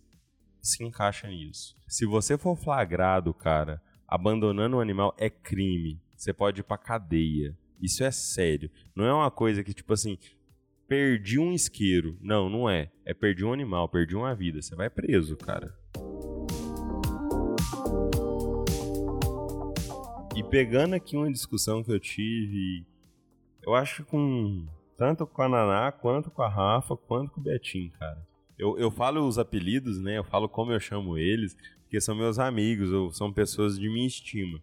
se encaixa nisso. Se você for flagrado, cara, abandonando um animal é crime. Você pode ir pra cadeia. Isso é sério. Não é uma coisa que, tipo assim, perdi um isqueiro. Não, não é. É perdi um animal, perdi uma vida. Você vai preso, cara. E pegando aqui uma discussão que eu tive, eu acho com tanto com a Naná, quanto com a Rafa, quanto com o Betinho, cara. Eu, eu falo os apelidos, né? Eu falo como eu chamo eles, porque são meus amigos, ou são pessoas de minha estima.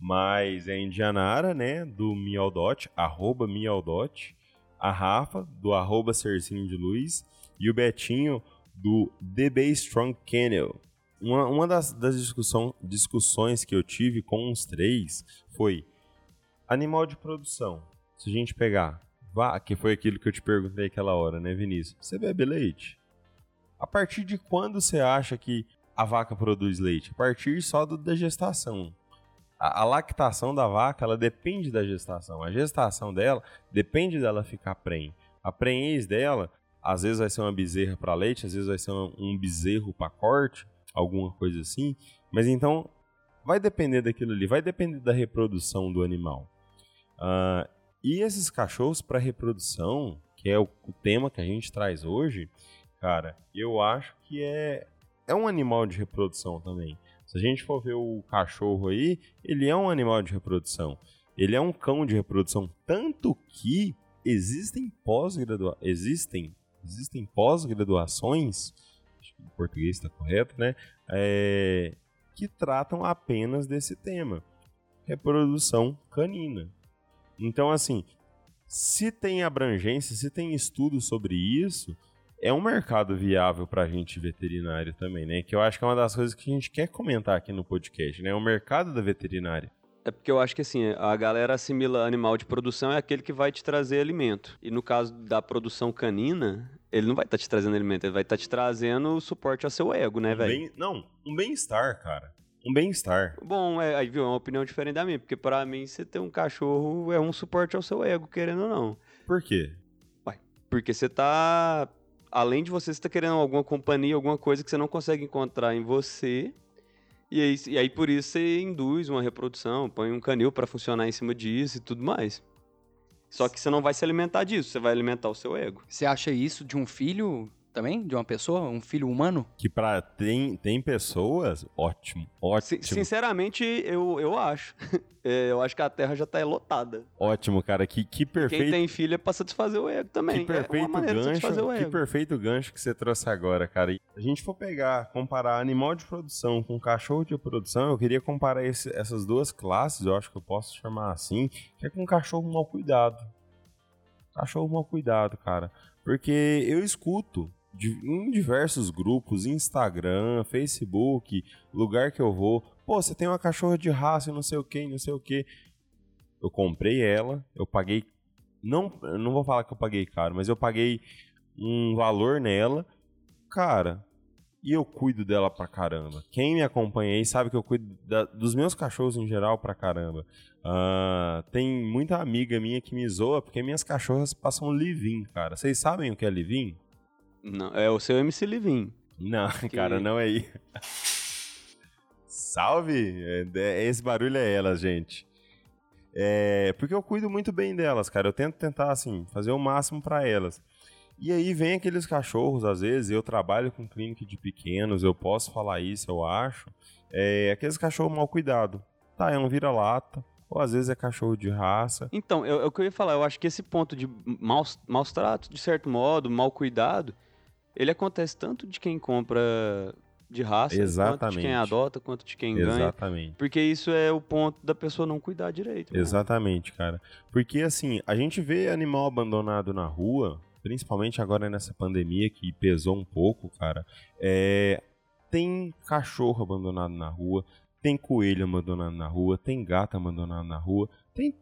Mas é a Indianara, né? Do Mialdot, arroba Mialdot. A Rafa, do arroba Cercinho de Luz. E o Betinho, do DB Strong Kennel. Uma, uma das, das discussão, discussões que eu tive com os três foi animal de produção. Se a gente pegar, que foi aquilo que eu te perguntei aquela hora, né, Vinícius? Você bebe leite? A partir de quando você acha que a vaca produz leite? A partir só do, da gestação. A, a lactação da vaca, ela depende da gestação. A gestação dela depende dela ficar prenhe. A prenhez dela, às vezes vai ser uma bezerra para leite, às vezes vai ser um, um bezerro para corte, alguma coisa assim. Mas então, vai depender daquilo ali, vai depender da reprodução do animal. Ah, e esses cachorros para reprodução, que é o, o tema que a gente traz hoje, cara, eu acho que é, é um animal de reprodução também. Se a gente for ver o cachorro aí, ele é um animal de reprodução. Ele é um cão de reprodução. Tanto que existem pós-gradua existem, existem pós-graduações, em português está correto, né? É, que tratam apenas desse tema. Reprodução canina. Então, assim, se tem abrangência, se tem estudo sobre isso, é um mercado viável para a gente veterinário também, né? Que eu acho que é uma das coisas que a gente quer comentar aqui no podcast, né? O mercado da veterinária. É porque eu acho que assim, a galera assimila animal de produção é aquele que vai te trazer alimento. E no caso da produção canina, ele não vai estar te trazendo alimento, ele vai estar te trazendo suporte ao seu ego, né, Um velho? não, um bem-estar, cara. Um bem-estar. Bom, é, aí viu, é uma opinião diferente da minha, porque pra mim você ter um cachorro é um suporte ao seu ego, querendo ou não. Por quê? Porque você tá além de você estar querendo alguma companhia, alguma coisa que você não consegue encontrar em você. E aí, e aí por isso você induz uma reprodução, põe um canil para funcionar em cima disso e tudo mais. Só que você não vai se alimentar disso, você vai alimentar o seu ego. Você acha isso de um filho também? De uma pessoa? Um filho humano? Que pra. Tem, tem pessoas, ótimo, ótimo. Si- Sinceramente, eu, eu acho. É, eu acho que a Terra já tá lotada. Ótimo, cara. Que, que perfeito. Quem tem filho é pra satisfazer o ego também. Que perfeito é uma maneira de satisfazer o gancho, que perfeito gancho que você trouxe agora, cara. E a gente for pegar, comparar animal de produção com cachorro de produção, eu queria comparar esse- essas duas classes, eu acho que eu posso chamar assim, que é com cachorro mal cuidado. Cachorro mal cuidado, cara. Porque eu escuto em diversos grupos, Instagram, Facebook, lugar que eu vou, pô, você tem uma cachorra de raça e não sei o que, não sei o que. Eu comprei ela, eu paguei não, não vou falar que eu paguei caro, mas eu paguei um valor nela, cara, e eu cuido dela pra caramba. Quem me acompanha aí sabe que eu cuido da- dos meus cachorros em geral pra caramba. Ah, tem muita amiga minha que me zoa porque minhas cachorras passam livinho, cara. Vocês sabem o que é livinho? Não, é o seu MC Livinho. Não, cara, não é aí. Salve! É, é- esse barulho é elas, gente. É, porque eu cuido muito bem delas, cara. Eu tento tentar, assim, fazer o máximo pra elas. E aí vem aqueles cachorros, às vezes, eu trabalho com clínica de pequenos, eu posso falar isso, eu acho. É, aqueles cachorros mal cuidado. Tá, é um vira-lata, ou às vezes é cachorro de raça. Então, eu- é o que eu ia falar. Eu acho que esse ponto de maus, maus tratos, de certo modo, mal cuidado, ele acontece tanto de quem compra de raça, quanto de Exatamente. quem adota, quanto de quem ganha. Exatamente. Porque isso é o ponto da pessoa não cuidar direito. né? Exatamente, cara. Porque assim, a gente vê animal abandonado na rua, principalmente agora nessa pandemia que pesou um pouco, cara. É, tem cachorro abandonado na rua, tem coelho abandonado na rua, tem gato abandonado na rua, tem.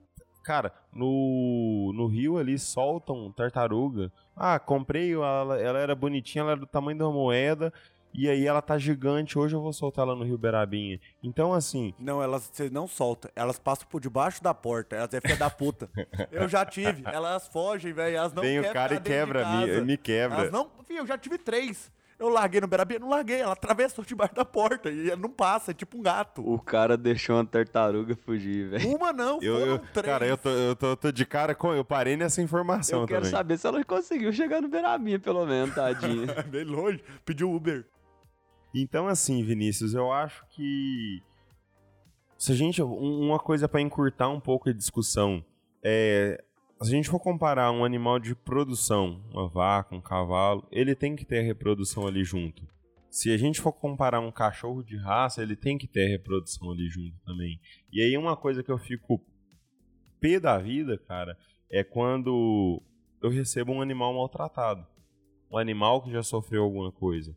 Cara, no, no rio ali soltam tartaruga. Ah, comprei, ela, ela era bonitinha, ela era do tamanho de uma moeda. E aí ela tá gigante, hoje eu vou soltar ela no Rio Berabinha. Então, assim, Não, elas você não solta. Elas passam por debaixo da porta. Elas é filha da puta. Eu já tive. Elas fogem, velho. Elas não vem o cara e quebra, me, me quebra. Elas não. Fih, eu já tive três. Eu larguei no Berabinha, não larguei. Ela atravessou debaixo da porta e não passa, é tipo um gato. O cara deixou uma tartaruga fugir, velho. Uma não, Eu, foram eu- três. cara, eu, tô, eu tô, tô de cara com. Eu parei nessa informação Eu quero também. saber se ela conseguiu chegar no Beirabinha, pelo menos, tadinha. Bem longe. Pediu Uber. Então, assim, Vinícius, eu acho que. Se a gente. um- Uma coisa pra encurtar um pouco a discussão é. Se a gente for comparar um animal de produção, uma vaca, um cavalo, ele tem que ter a reprodução ali junto. Se a gente for comparar um cachorro de raça, ele tem que ter a reprodução ali junto também. E aí uma coisa que eu fico pé da vida, cara, é quando eu recebo um animal maltratado. Um animal que já sofreu alguma coisa.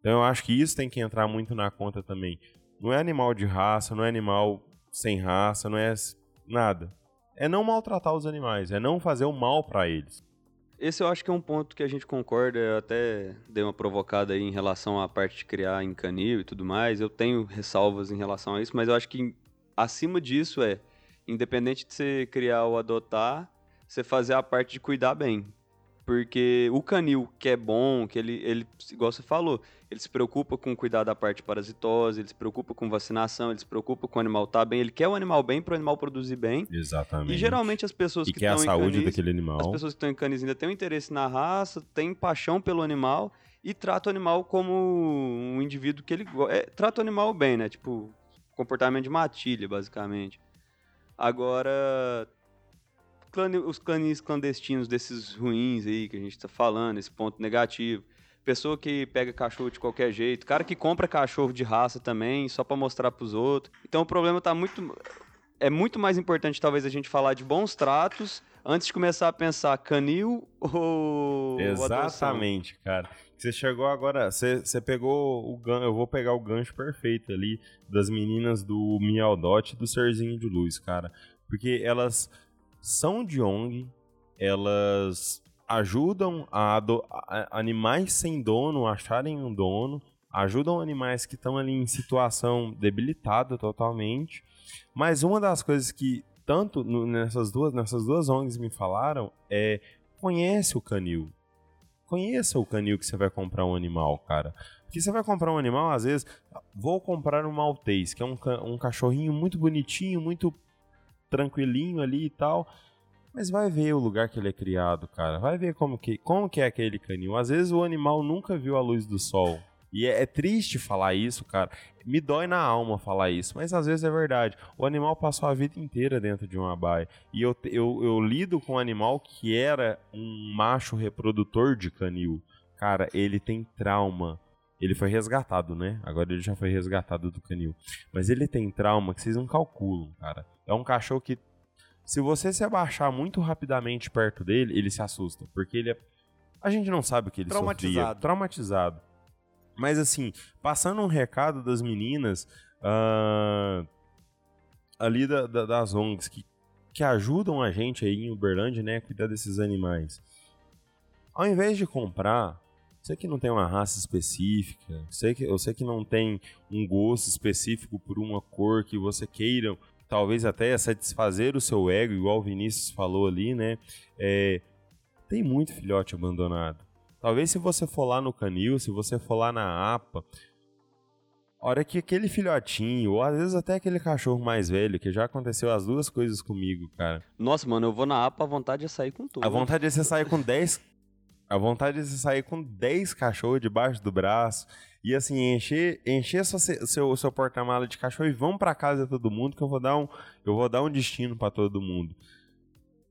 Então eu acho que isso tem que entrar muito na conta também. Não é animal de raça, não é animal sem raça, não é nada. É não maltratar os animais, é não fazer o mal pra eles. Esse eu acho que é um ponto que a gente concorda. Eu até dei uma provocada aí em relação à parte de criar em canil e tudo mais. Eu tenho ressalvas em relação a isso, mas eu acho que acima disso é, independente de você criar ou adotar, você fazer a parte de cuidar bem. Porque o canil, que é bom, que ele, ele, igual você falou, ele se preocupa com cuidar da parte parasitose, ele se preocupa com vacinação, ele se preocupa com o animal estar bem, ele quer o animal bem para o animal produzir bem. Exatamente. E geralmente as pessoas e que a estão em saúde canis, daquele as animal. pessoas que estão em canis ainda têm um interesse na raça, têm paixão pelo animal e tratam o animal como um indivíduo que ele é, trata o animal bem, né? Tipo, comportamento de matilha, basicamente. Agora, clani- os canis clandestinos desses ruins aí que a gente tá falando, esse ponto negativo. Pessoa que pega cachorro de qualquer jeito, cara que compra cachorro de raça também, só pra mostrar pros outros. Então o problema tá muito é muito mais importante talvez a gente falar de bons tratos antes de começar a pensar canil ou. Exatamente, cara. Você chegou agora, você, você pegou o gancho, eu vou pegar o gancho perfeito ali das meninas do Mialdot e do Serzinho de Luz, cara. Porque elas são de ONG, elas ajudam a, a- animais sem dono a acharem um dono, ajudam animais que estão ali em situação debilitada totalmente. Mas uma das coisas que tanto nessas duas nessas duas ONGs me falaram é conhece o canil. conheça o canil que você vai comprar um animal, cara. Porque você vai comprar um animal, às vezes, vou comprar um maltês, que é um, um cachorrinho muito bonitinho, muito tranquilinho ali e tal. Mas vai ver o lugar que ele é criado, cara. Vai ver como que, como que é aquele canil. Às vezes o animal nunca viu a luz do sol. E é, é, triste falar isso, cara. Me dói na alma falar isso, mas às vezes é verdade. O animal passou a vida inteira dentro de uma baia. E eu, eu, eu lido com um animal que era um macho reprodutor de canil. Cara, ele tem trauma. Ele foi resgatado, né? Agora ele já foi resgatado do canil. Mas ele tem trauma que vocês não calculam, cara. É um cachorro que, se você se abaixar muito rapidamente perto dele, ele se assusta. Porque ele é. A gente não sabe o que ele traumatizado. sofria. Traumatizado. Mas assim, passando um recado das meninas uh, ali da, da, das ONGs que, que ajudam a gente aí em Uberlândia, né, a cuidar desses animais. Ao invés de comprar, sei que não tem uma raça específica, sei que, eu sei que não tem um gosto específico por uma cor que você queira, talvez até satisfazer o seu ego, igual o Vinícius falou ali, né? É, tem muito filhote abandonado. Talvez se você for lá no canil, se você for lá na APA, a hora que aquele filhotinho, ou às vezes até aquele cachorro mais velho, que já aconteceu as duas coisas comigo, cara. Nossa, mano, eu vou na APA, a vontade é sair com tudo. A vontade é você sair com 10. A vontade é você sair com 10 cachorros debaixo do braço e assim, encher, encher seu, seu, seu porta-mala de cachorro e vão para casa todo mundo que eu vou dar um, eu vou dar um destino para todo mundo.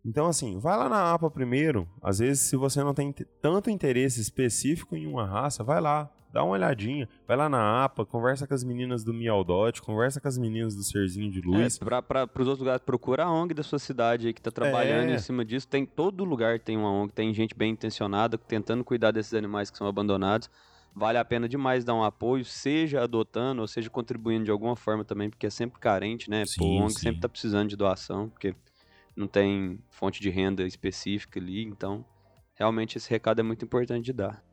Então, assim, vai lá na APA primeiro. Às vezes, se você não tem tanto interesse específico em uma raça, vai lá, dá uma olhadinha. Vai lá na APA, conversa com as meninas do Mialdot, conversa com as meninas do Serzinho de Luz. É, para os outros lugares, procura a ONG da sua cidade aí que está trabalhando é. em cima disso. Tem todo lugar tem uma ONG, tem gente bem intencionada tentando cuidar desses animais que são abandonados. Vale a pena demais dar um apoio, seja adotando ou seja contribuindo de alguma forma também, porque é sempre carente, né? Sim, Pô, a ONG sim. sempre está precisando de doação, porque não tem fonte de renda específica ali, então realmente esse recado é muito importante de dar.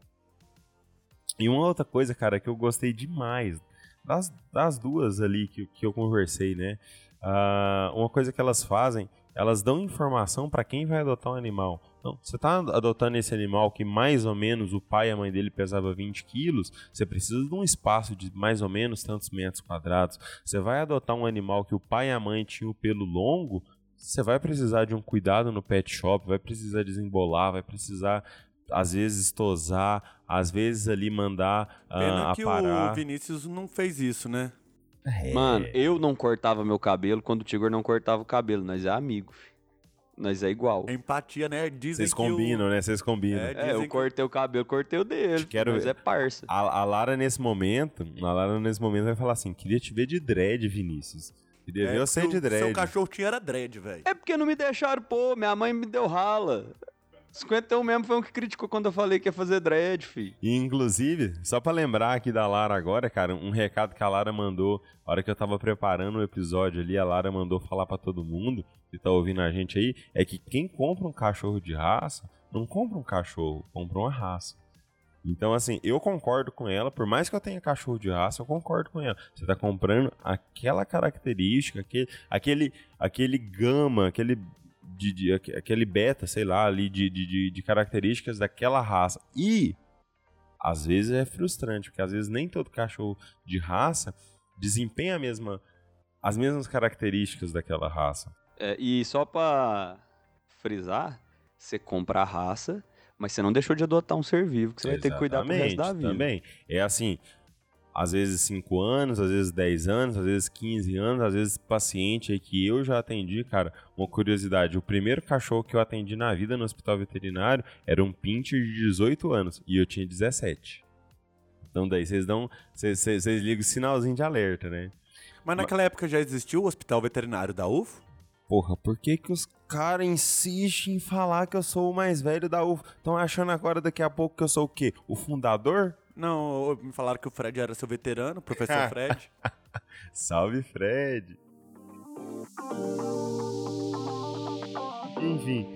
E uma outra coisa, cara, que eu gostei demais das, das duas ali que, que eu conversei, né? Uh, uma coisa que elas fazem, elas dão informação para quem vai adotar um animal. Então, você está adotando esse animal que mais ou menos o pai e a mãe dele pesava 20 quilos, você precisa de um espaço de mais ou menos tantos metros quadrados. Você vai adotar um animal que o pai e a mãe tinham o pelo longo, você vai precisar de um cuidado no pet shop, vai precisar desembolar, vai precisar às vezes tosar, às vezes ali mandar uh, Pena que aparar. o Vinícius não fez isso, né? É. Mano, eu não cortava meu cabelo quando o Tigor não cortava o cabelo. Nós é amigo, filho. Nós é igual. É empatia, né? Dizem Vocês combinam, o... né? Vocês combinam. É, é eu cortei o cabelo, cortei o dele. Quero Mas é parça. A, a Lara, nesse momento, a Lara, nesse momento, vai falar assim: queria te ver de dread, Vinícius. E devia é, ser de dread. Seu cachorro tinha era dread, velho. É porque não me deixaram pô, minha mãe me deu rala. 51 mesmo foi um que criticou quando eu falei que ia fazer dread, fi. E, inclusive, só pra lembrar aqui da Lara agora, cara, um recado que a Lara mandou, na hora que eu tava preparando o episódio ali, a Lara mandou falar para todo mundo que tá ouvindo a gente aí, é que quem compra um cachorro de raça, não compra um cachorro, compra uma raça. Então, assim, eu concordo com ela, por mais que eu tenha cachorro de raça, eu concordo com ela. Você está comprando aquela característica, aquele, aquele, aquele gama, aquele, de, de, aquele beta, sei lá, ali, de, de, de características daquela raça. E, às vezes, é frustrante, porque às vezes nem todo cachorro de raça desempenha a mesma, as mesmas características daquela raça. É, e só para frisar, você compra a raça mas você não deixou de adotar um ser vivo que você Exatamente, vai ter que cuidar pro resto da vida. Também. É assim, às vezes 5 anos, às vezes 10 anos, às vezes 15 anos, às vezes paciente aí que eu já atendi, cara, uma curiosidade, o primeiro cachorro que eu atendi na vida no hospital veterinário era um pincher de 18 anos e eu tinha 17. Então daí vocês dão, vocês ligam o sinalzinho de alerta, né? Mas naquela Mas... época já existiu o hospital veterinário da UFO? Porra, por que que os caras insistem em falar que eu sou o mais velho da UFO? Estão achando agora daqui a pouco que eu sou o quê? O fundador? Não, me falaram que o Fred era seu veterano, professor Fred. Salve, Fred! Enfim,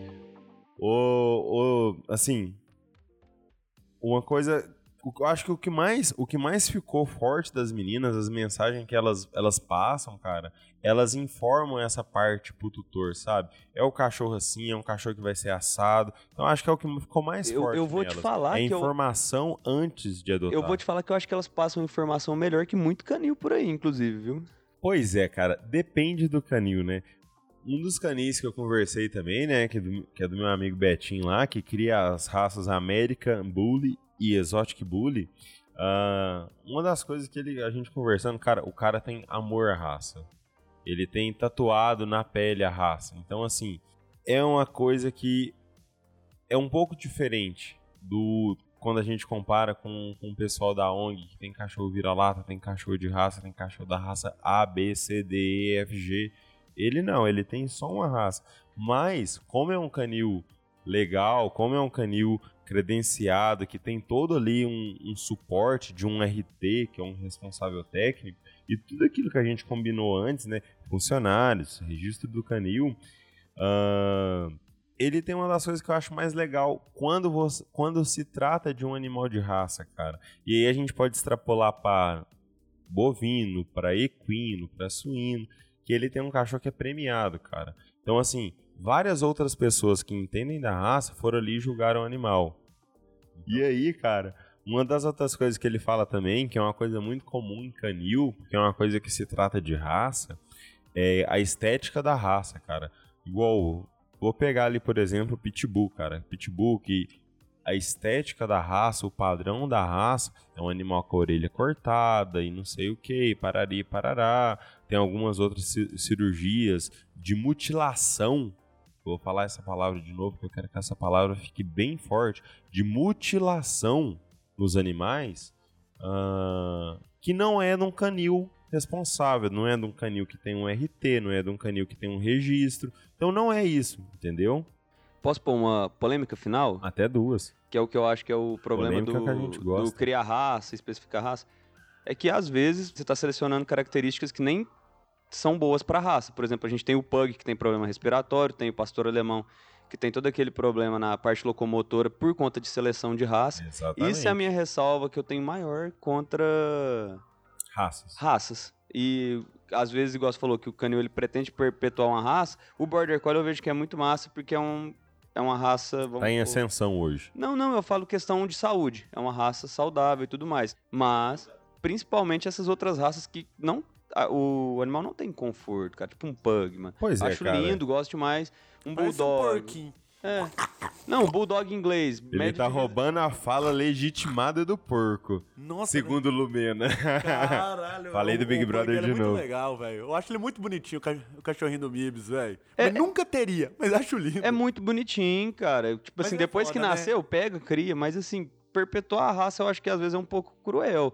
o, o, assim, uma coisa eu acho que o que mais, o que mais ficou forte das meninas, as mensagens que elas, elas passam, cara, elas informam essa parte pro tutor, sabe? É o cachorro assim, é um cachorro que vai ser assado. Então acho que é o que ficou mais Eu- forte. eu vou te nelas. falar é que eu- informação antes de adotar. Eu vou te falar que eu acho que elas passam informação melhor que muito canil por aí, inclusive, viu? Pois é, cara, depende do canil, né? Um dos canis que eu conversei também, né, que é do, que é do meu amigo Betinho lá, que cria as raças American Bully e Exotic Bully. ah, uma das coisas que ele, a gente conversando, cara, o cara tem amor à raça. Ele tem tatuado na pele a raça. Então, assim, é uma coisa que é um pouco diferente do quando a gente compara com, com o pessoal da ONG, que tem cachorro vira-lata, tem cachorro de raça, tem cachorro da raça A, B, C, D, E, F, G. Ele não, ele tem só uma raça. Mas, como é um canil legal, como é um canil credenciado, que tem todo ali um, um suporte de um RT, que é um responsável técnico, e tudo aquilo que a gente combinou antes, né? Funcionários, registro do canil. ah, ele tem uma das coisas que eu acho mais legal quando, você, quando se trata de um animal de raça, cara. E aí a gente pode extrapolar para bovino, para equino, para suíno, que ele tem um cachorro que é premiado, cara. Então, assim, várias outras pessoas que entendem da raça foram ali e julgaram o animal. E aí, cara, uma das outras coisas que ele fala também, que é uma coisa muito comum em canil, que é uma coisa que se trata de raça, é a estética da raça, cara. Igual, vou pegar ali, por exemplo, o Pitbull, cara. Pitbull que a estética da raça, o padrão da raça, é um animal com a orelha cortada e não sei o que, parari, parará. Tem algumas outras ci- cirurgias de mutilação. Vou falar essa palavra de novo, porque eu quero que essa palavra fique bem forte. De mutilação nos animais, ah, que não é de um canil responsável, não é de um canil que tem um RT, não é de um canil que tem um registro. Então não é isso, entendeu? Posso pôr uma polêmica final? Até duas. Que é o que eu acho que é o problema do, que a gente do criar raça, especificar raça. É que às vezes você está selecionando características que nem são boas para raça. Por exemplo, a gente tem o pug que tem problema respiratório, tem o pastor alemão que tem todo aquele problema na parte locomotora por conta de seleção de raça. Exatamente. Isso é a minha ressalva que eu tenho maior contra Raças. raças. E às vezes, igual você falou, que o canil ele pretende perpetuar uma raça, o Border Collie eu vejo que é muito massa porque é, um, é uma raça... Vamos Tá em ascensão hoje. Não, não, eu falo questão de saúde. É uma raça saudável e tudo mais. Mas, principalmente essas outras raças que não... o animal não tem conforto, cara. Tipo um pug, mano. Pois é, Acho cara. lindo, gosto demais. Um Parece um bulldog. porquinho. é. Não, bulldog inglês. Ele médio tá de- roubando a fala legitimada do porco. Nossa, Segundo Lumena. Caralho. Falei do Big o Brother ele de é novo. muito legal, velho. Eu acho ele muito bonitinho, o ca- o cachorrinho do Mibs, velho. É- Mas nunca teria, mas acho lindo. É muito bonitinho, cara. Tipo Mas assim, é depois que foda, né? nasceu, pega, cria, mas assim, perpetuar a raça eu acho que às vezes é um pouco cruel.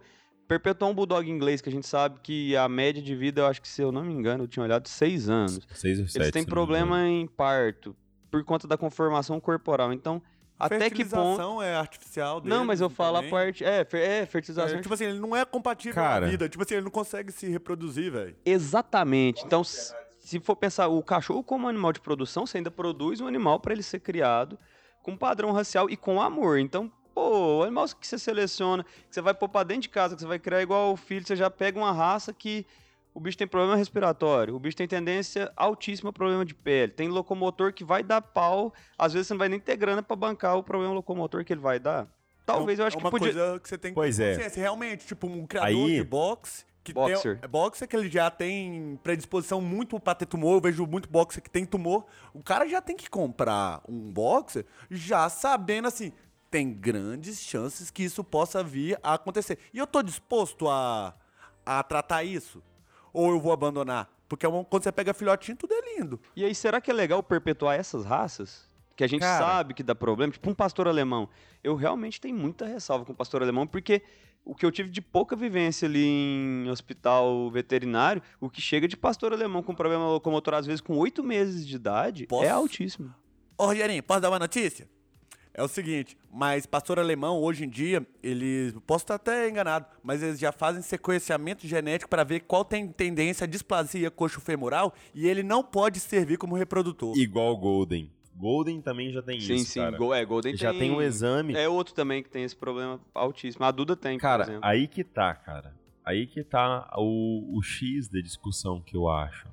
Perpetuar um bulldog inglês, que a gente sabe que a média de vida, eu acho que se eu não me engano, eu tinha olhado seis anos. Seis ou sete. Eles têm problema em parto por conta da conformação corporal. Então, até que ponto. Fertilização é artificial Não, mas eu deles falo a também. parte. É, fer- é fertilização. É, tipo assim, ele não é compatível Cara. com a vida. Tipo assim, ele não consegue se reproduzir, velho. Exatamente. Então, se for pensar o cachorro como animal de produção, você ainda produz um animal para ele ser criado com padrão racial e com amor. Então, pô, o animal que você seleciona, que você vai pôr pra dentro de casa, que você vai criar igual o filho, você já pega uma raça que o bicho tem problema respiratório, o bicho tem tendência altíssima a problema de pele, tem locomotor que vai dar pau, às vezes você não vai nem ter grana pra bancar o problema locomotor que ele vai dar. Talvez é, eu acho é que uma podia... coisa que você tem que Pois é. consciência. Realmente, tipo, um criador Aí- de boxe... Que Boxer. Tem, é boxer que ele já tem predisposição muito pra ter tumor. Eu vejo muito boxer que tem tumor. O cara já tem que comprar um boxer já sabendo assim, tem grandes chances que isso possa vir a acontecer. E eu tô disposto a, a tratar isso? Ou eu vou abandonar? Porque é uma- quando você pega filhotinho, tudo é lindo. E aí, será que é legal perpetuar essas raas? Que a gente Cara. sabe que dá problema, tipo um pastor alemão. Eu realmente tenho muita ressalva com o pastor alemão, porque o que eu tive de pouca vivência ali em hospital veterinário, o que chega de pastor alemão com problema locomotor, às vezes com oito meses de idade, Posso? é altíssimo. Ô, Rogerinho, posso dar uma notícia? É o seguinte, mas pastor alemão, hoje em dia, eles. Posso estar até enganado, mas eles já fazem sequenciamento genético para ver qual tem tendência à displasia coxo-femoral e ele não pode servir como reprodutor. Igual o Golden. Golden também já tem sim, isso, sim. cara. Go- é, Golden já tem um exame. É outro também que tem esse problema altíssimo. A Duda tem, por Cara, aí que tá, cara. Aí que tá o, o X da discussão que eu acho.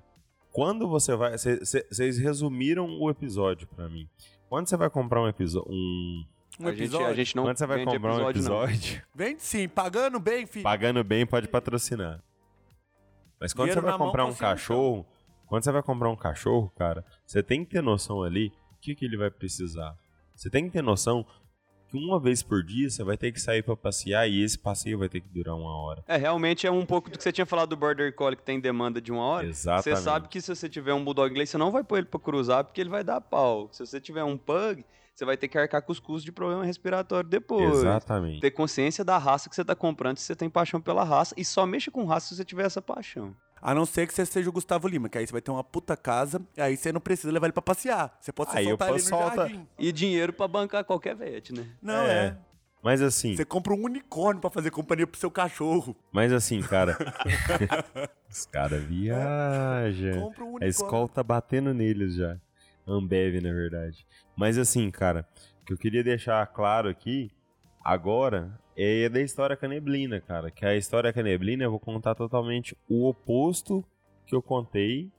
Quando você vai. Vocês resumiram o episódio pra mim. Quando você vai comprar um episódio. Um, Um a, gente, episódio. a gente não quando você vai vende comprar um episódio, não. episódio, Vende sim, pagando bem, filho. pagando bem, pode patrocinar. Mas quando Dinheiro você vai na mão, comprar um cachorro. Quando você vai comprar um cachorro, cara, você tem que ter noção ali o que, que ele vai precisar. Você tem que ter noção que uma vez por dia você vai ter que sair pra passear e esse passeio vai ter que durar uma hora. É, realmente é um pouco do que você tinha falado do Border Collie que tem demanda de uma hora. Exatamente. Você sabe que se você tiver um Bulldog inglês, você não vai pôr ele pra cruzar porque ele vai dar pau. Se você tiver um Pug, você vai ter que arcar com os custos de problema respiratório depois. Exatamente. Ter consciência da raça que você tá comprando, se você tem paixão pela raça. E só mexa com raça se você tiver essa paixão. A não ser que você seja o Gustavo Lima, que aí você vai ter uma puta casa, e aí você não precisa levar ele pra passear. Você pode Aí soltar ele no posso soltar- jardim. E dinheiro pra bancar qualquer vet, né? Não, É. é. Mas assim, Você compra um unicórnio pra fazer companhia pro seu cachorro. mas assim, cara. os caras viajam. Compra um A unicórnio. escola tá batendo neles já. Ambev, na verdade. Mas assim, cara, o que eu queria deixar claro aqui, agora, é da história com a neblina, cara. Que a história com a neblina eu vou contar totalmente o oposto que eu contei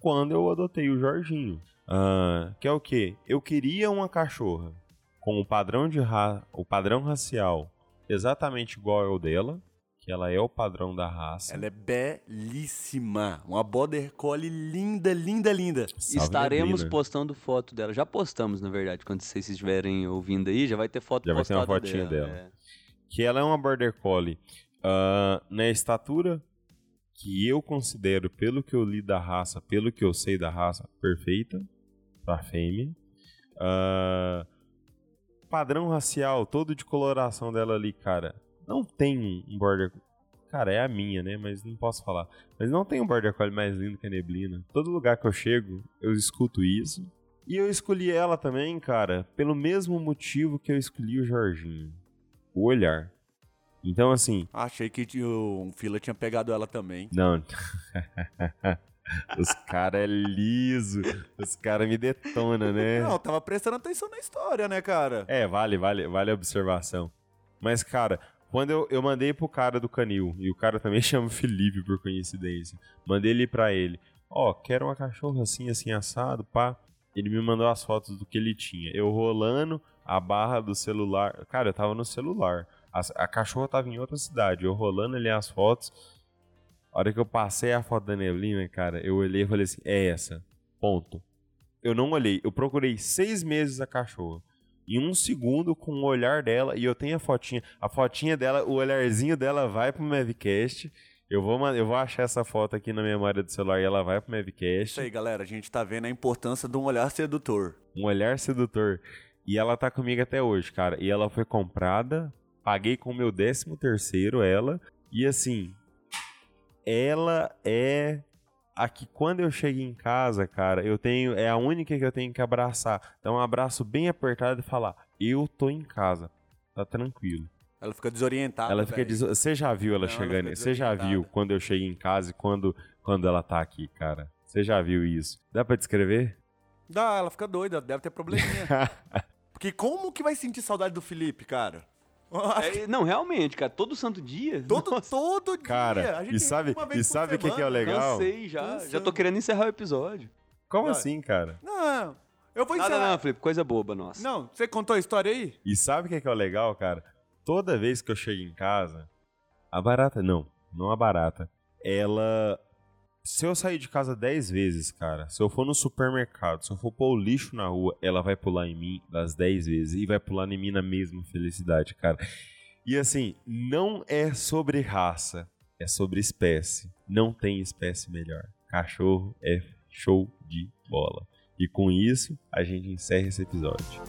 quando eu adotei o Jorginho. Ah, que é o quê? Eu queria uma cachorra com o padrão de ra... o padrão racial exatamente igual ao dela, que ela é o padrão da raça. Ela é belíssima. Uma border collie linda, linda, linda. Salve Estaremos neblina. postando foto dela. Já postamos, na verdade, quando vocês estiverem ouvindo aí, já vai ter foto Já vai ter uma postada fotinha dela. é. Que ela é uma border collie ah, na estatura que eu considero, pelo que eu li da raça, pelo que eu sei da raça, perfeita pra fêmea. Ah, padrão racial, todo de coloração dela ali, cara. Não tem um border Cara, é a minha, né? Mas não posso falar. Mas não tem um border collie mais lindo que a neblina. Todo lugar que eu chego, eu escuto isso. E eu escolhi ela também, cara, pelo mesmo motivo que eu escolhi o Jorginho. O olhar. Então, assim, Achei que o fila tinha pegado ela também. não. Os caras é liso. Os caras me detonam, né? Não, tava prestando atenção na história, né, cara? É, vale, vale, vale a observação. Mas, cara, quando eu, eu mandei pro cara do canil, e o cara também chama Felipe por coincidência, mandei ele pra ele, ó, quero uma cachorra assim, assim, assado, pá. Ele me mandou as fotos do que ele tinha. Eu rolando a barra do celular. Cara, eu tava no celular. A, a cachorra tava em outra cidade. Eu rolando ali as fotos. A hora que eu passei a foto da neblina, cara, eu olhei e falei assim: é essa. Ponto. Eu não olhei. Eu procurei seis meses a cachorra. Em um segundo, com o olhar dela, e eu tenho a fotinha. A fotinha dela, o olharzinho dela vai pro Mavcast. Eu vou, eu vou achar essa foto aqui na memória do celular e ela vai pro Isso Mavcast. aí, galera. A gente tá vendo a importância de um olhar sedutor. Um olhar sedutor. E ela tá comigo até hoje, cara. E ela foi comprada, paguei com o meu décimo terceiro ela. E assim, ela é a que quando eu chego em casa, cara, eu tenho. É a única que eu tenho que abraçar. Dar um abraço bem apertado e falar: Eu tô em casa. Tá tranquilo. Ela fica desorientada. ela fica. des- Você já viu ela Não, ela chegando? fica Você já viu quando eu chego em casa e quando, quando ela tá aqui, cara? Você já viu isso? Dá pra descrever? Dá, ela fica doida, deve ter probleminha. Porque como que vai sentir saudade do Felipe, cara? Que É, não, realmente, cara, todo santo dia. todo, Nossa, todo dia. Cara, A gente e sabe, e por sabe o que, que é o legal? Cansei já. Cansando. Já tô querendo encerrar o episódio. Como Vai. assim, cara? Não, eu vou Nada encerrar. não, Felipe, coisa boba, nossa. Não, você contou a história aí? E sabe o que, que é o legal, cara? Toda vez que eu chego em casa, a barata, não, não a barata, ela. Se eu sair de casa 10 vezes, cara, se eu for no supermercado, se eu for pôr o lixo na rua, ela vai pular em mim das 10 vezes e vai pular em mim na mesma felicidade, cara. E assim, não é sobre raça, é sobre espécie. Não tem espécie melhor. Cachorro é show de bola. E com isso, a gente encerra esse episódio.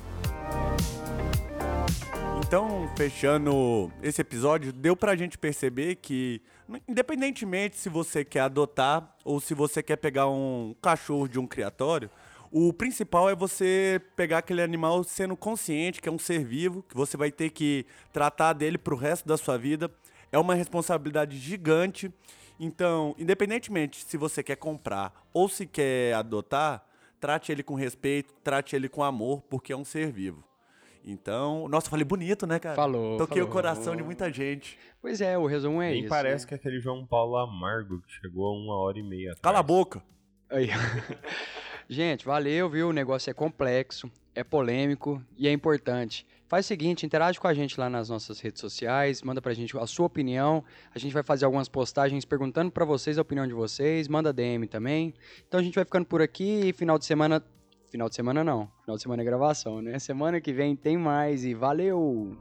Então, fechando esse episódio, deu pra gente perceber que, independentemente se você quer adotar ou se você quer pegar um cachorro de um criatório, o principal é você pegar aquele animal sendo consciente que é um ser vivo, que você vai ter que tratar dele pro resto da sua vida. É uma responsabilidade gigante. Então, independentemente se você quer comprar ou se quer adotar, trate ele com respeito, trate ele com amor, porque é um ser vivo. Então, nossa, falei bonito, né, cara? Falou. Toquei falou. o coração de muita gente. Pois é, o resumo é Nem isso. parece que é aquele João Paulo amargo que chegou a uma hora e meia. atrás. Cala a boca. Aí. Gente, valeu, viu? O negócio é complexo, é polêmico e é importante. Faz o seguinte, interage com a gente lá nas nossas redes sociais, manda pra gente a sua opinião. A gente vai fazer algumas postagens perguntando pra vocês a opinião de vocês, manda DM também. Então a gente vai ficando por aqui e final de semana, final de semana não, final de semana é gravação, né? Semana que vem tem mais e valeu.